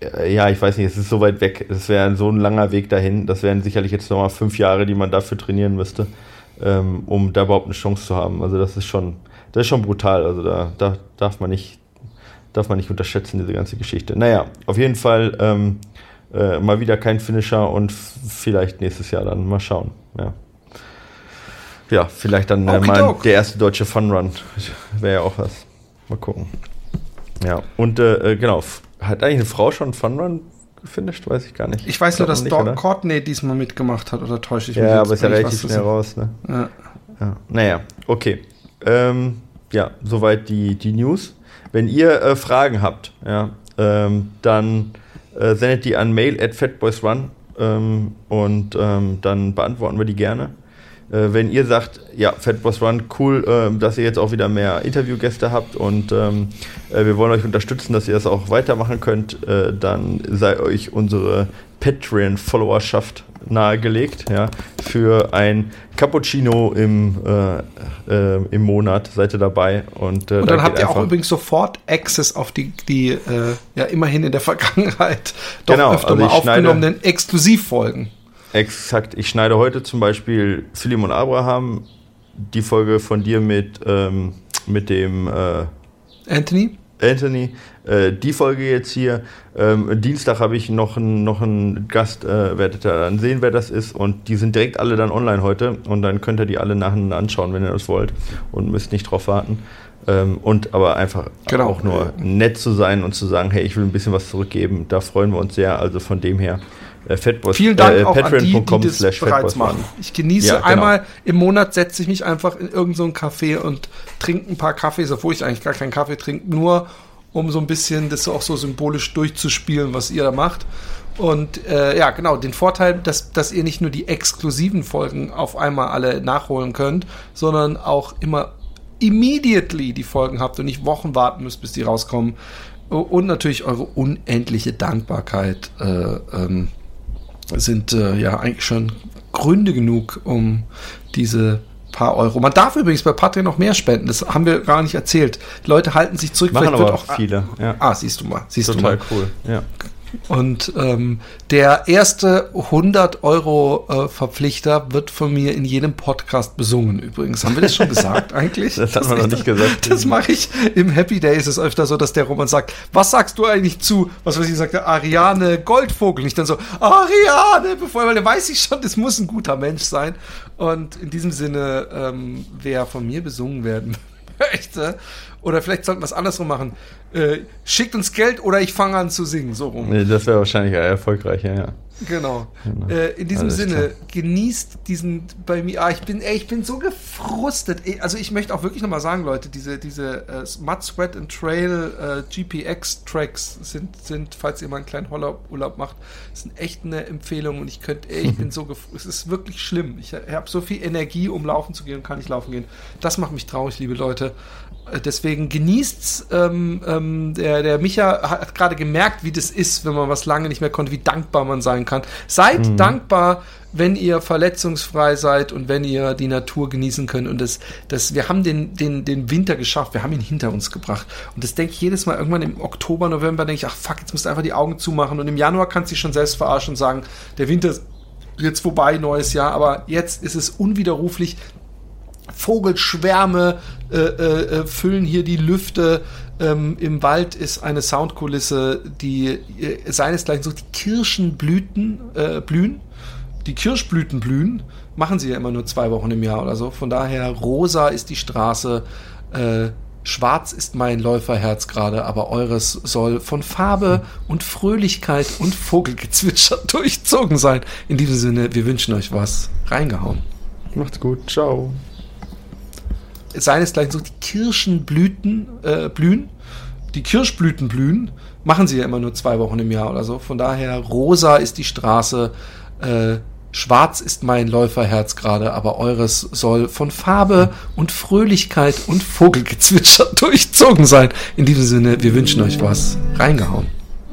äh, ja, ich weiß nicht, es ist so weit weg. Es wäre so ein langer Weg dahin. Das wären sicherlich jetzt nochmal fünf Jahre, die man dafür trainieren müsste, ähm, um da überhaupt eine Chance zu haben. Also das ist schon, das ist schon brutal. Also da, da darf man nicht, darf man nicht unterschätzen, diese ganze Geschichte. Naja, auf jeden Fall ähm, äh, mal wieder kein Finisher und vielleicht nächstes Jahr dann mal schauen. Ja. Ja, vielleicht dann äh, mal der erste deutsche Funrun. Wäre ja auch was. Mal gucken. Ja, und äh, äh, genau, hat eigentlich eine Frau schon einen Funrun gefinisht? Weiß ich gar nicht. Ich weiß nur, dass nicht, Dor? Courtney diesmal mitgemacht hat, oder täusche ich mich Ja, jetzt, aber ist ja relativ schnell raus, ne? Ja. Ja. Naja, okay. Ähm, ja, soweit die, die News. Wenn ihr äh, Fragen habt, ja, ähm, dann äh, sendet die an mail at fatboysrun ähm, und ähm, dann beantworten wir die gerne. Äh, wenn ihr sagt, ja, Fatboys Run, cool, ähm, dass ihr jetzt auch wieder mehr Interviewgäste habt und ähm, äh, wir wollen euch unterstützen, dass ihr das auch weitermachen könnt, äh, dann sei euch unsere Patreon-Followerschaft nahegelegt, ja, für ein Cappuccino im, äh, äh, im Monat seid ihr dabei und, äh, Und da dann habt geht ihr auch übrigens sofort Access auf die, die äh, ja immerhin in der Vergangenheit doch Genau, öfter also mal schneide- aufgenommenen Exklusivfolgen. Exakt. Ich schneide heute zum Beispiel Philemon Abraham, die Folge von dir mit, ähm, mit dem äh, Anthony? Anthony, äh, die Folge jetzt hier. Ähm, Dienstag habe ich noch einen noch einen Gast, äh, werdet ihr dann sehen, wer das ist. Und die sind direkt alle dann online heute. Und dann könnt ihr die alle nacheinander anschauen, wenn ihr das wollt. Und müsst nicht drauf warten. Ähm, und aber einfach Genau. auch nur nett zu sein und zu sagen, hey, ich will ein bisschen was zurückgeben. Da freuen wir uns sehr. Also von dem her. Äh, Fatboys, Vielen Dank äh, auch an die, die das bereits machen. Ich genieße Ja, genau. einmal im Monat, setze ich mich einfach in irgendein so Café und trinke ein paar Kaffees, obwohl ich eigentlich gar keinen Kaffee trinke, nur um so ein bisschen das auch so symbolisch durchzuspielen, was ihr da macht. Und äh, ja, genau, den Vorteil, dass, dass ihr nicht nur die exklusiven Folgen auf einmal alle nachholen könnt, sondern auch immer immediately die Folgen habt und nicht Wochen warten müsst, bis die rauskommen. Und natürlich eure unendliche Dankbarkeit äh, ähm, sind äh, ja eigentlich schon Gründe genug, um diese paar Euro. Man darf übrigens bei Patreon noch mehr spenden, das haben wir gar nicht erzählt. Die Leute halten sich zurück, Machen vielleicht wird aber auch viele. Ja. Ah, siehst du mal, siehst Total du mal. cool. Ja. Und ähm, der erste 100 Euro äh, Verpflichter wird von mir in jedem Podcast besungen. Übrigens, haben wir das schon gesagt eigentlich? Das haben wir noch nicht gesagt. Das mache ich im Happy Day. Ist es öfter so, dass der Roman sagt, was sagst du eigentlich zu, was weiß ich, sagt der Ariane Goldvogel. Nicht dann so, Ariane, bevor, weil der weiß ich schon, das muss ein guter Mensch sein. Und in diesem Sinne, ähm, wer von mir besungen werden möchte, oder vielleicht sollten wir es andersrum machen. Äh, schickt uns Geld oder ich fange an zu singen. So rum. Nee, das wäre wahrscheinlich erfolgreicher, ja. Genau. genau. Äh, in diesem Alles Sinne, klar. genießt diesen bei mir. Ah, ich bin, ey, ich bin so gefrustet. Also ich möchte auch wirklich nochmal sagen, Leute, diese, diese äh, Mud, Sweat and Trail äh, GPX-Tracks sind, sind, falls ihr mal einen kleinen Urlaub macht, sind echt eine Empfehlung und ich könnte, ey, ich bin so Es ist wirklich schlimm. Ich habe so viel Energie, um laufen zu gehen und kann nicht laufen gehen. Das macht mich traurig, liebe Leute. Äh, deswegen genießt's. Ähm, ähm, der, der Micha hat gerade gemerkt, wie das ist, wenn man was lange nicht mehr konnte, wie dankbar man sein kann. Seid mhm. dankbar, wenn ihr verletzungsfrei seid und wenn ihr die Natur genießen könnt. Und das, das, wir haben den, den, den Winter geschafft, wir haben ihn hinter uns gebracht. Und das denke ich jedes Mal irgendwann im Oktober, November, denke ich, ach fuck, jetzt musst du einfach die Augen zumachen. Und im Januar kannst du dich schon selbst verarschen und sagen, der Winter ist jetzt vorbei, neues Jahr, aber jetzt ist es unwiderruflich. Vogelschwärme äh, äh, äh, füllen hier die Lüfte. Ähm, Im Wald ist eine Soundkulisse, die äh, seinesgleichen sucht. Die Kirschenblüten äh, blühen. Die Kirschblüten blühen. Machen sie ja immer nur zwei Wochen im Jahr oder so. Von daher, rosa ist die Straße. Äh, Schwarz ist mein Läuferherz gerade, aber eures soll von Farbe und Fröhlichkeit und Vogelgezwitscher durchzogen sein. In diesem Sinne, wir wünschen euch was. Reingehauen. Macht's gut. Ciao seinesgleichen sucht, die Kirschenblüten äh, blühen. Die Kirschblüten blühen. Machen sie ja immer nur zwei Wochen im Jahr oder so. Von daher, rosa ist die Straße, äh, schwarz ist mein Läuferherz gerade, aber eures soll von Farbe und Fröhlichkeit und Vogelgezwitscher durchzogen sein. In diesem Sinne, wir wünschen euch was. Reingehauen.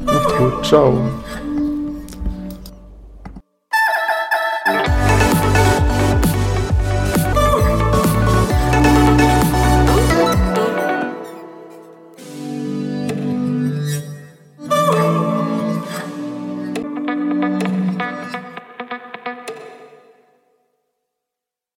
Macht's gut. Ciao.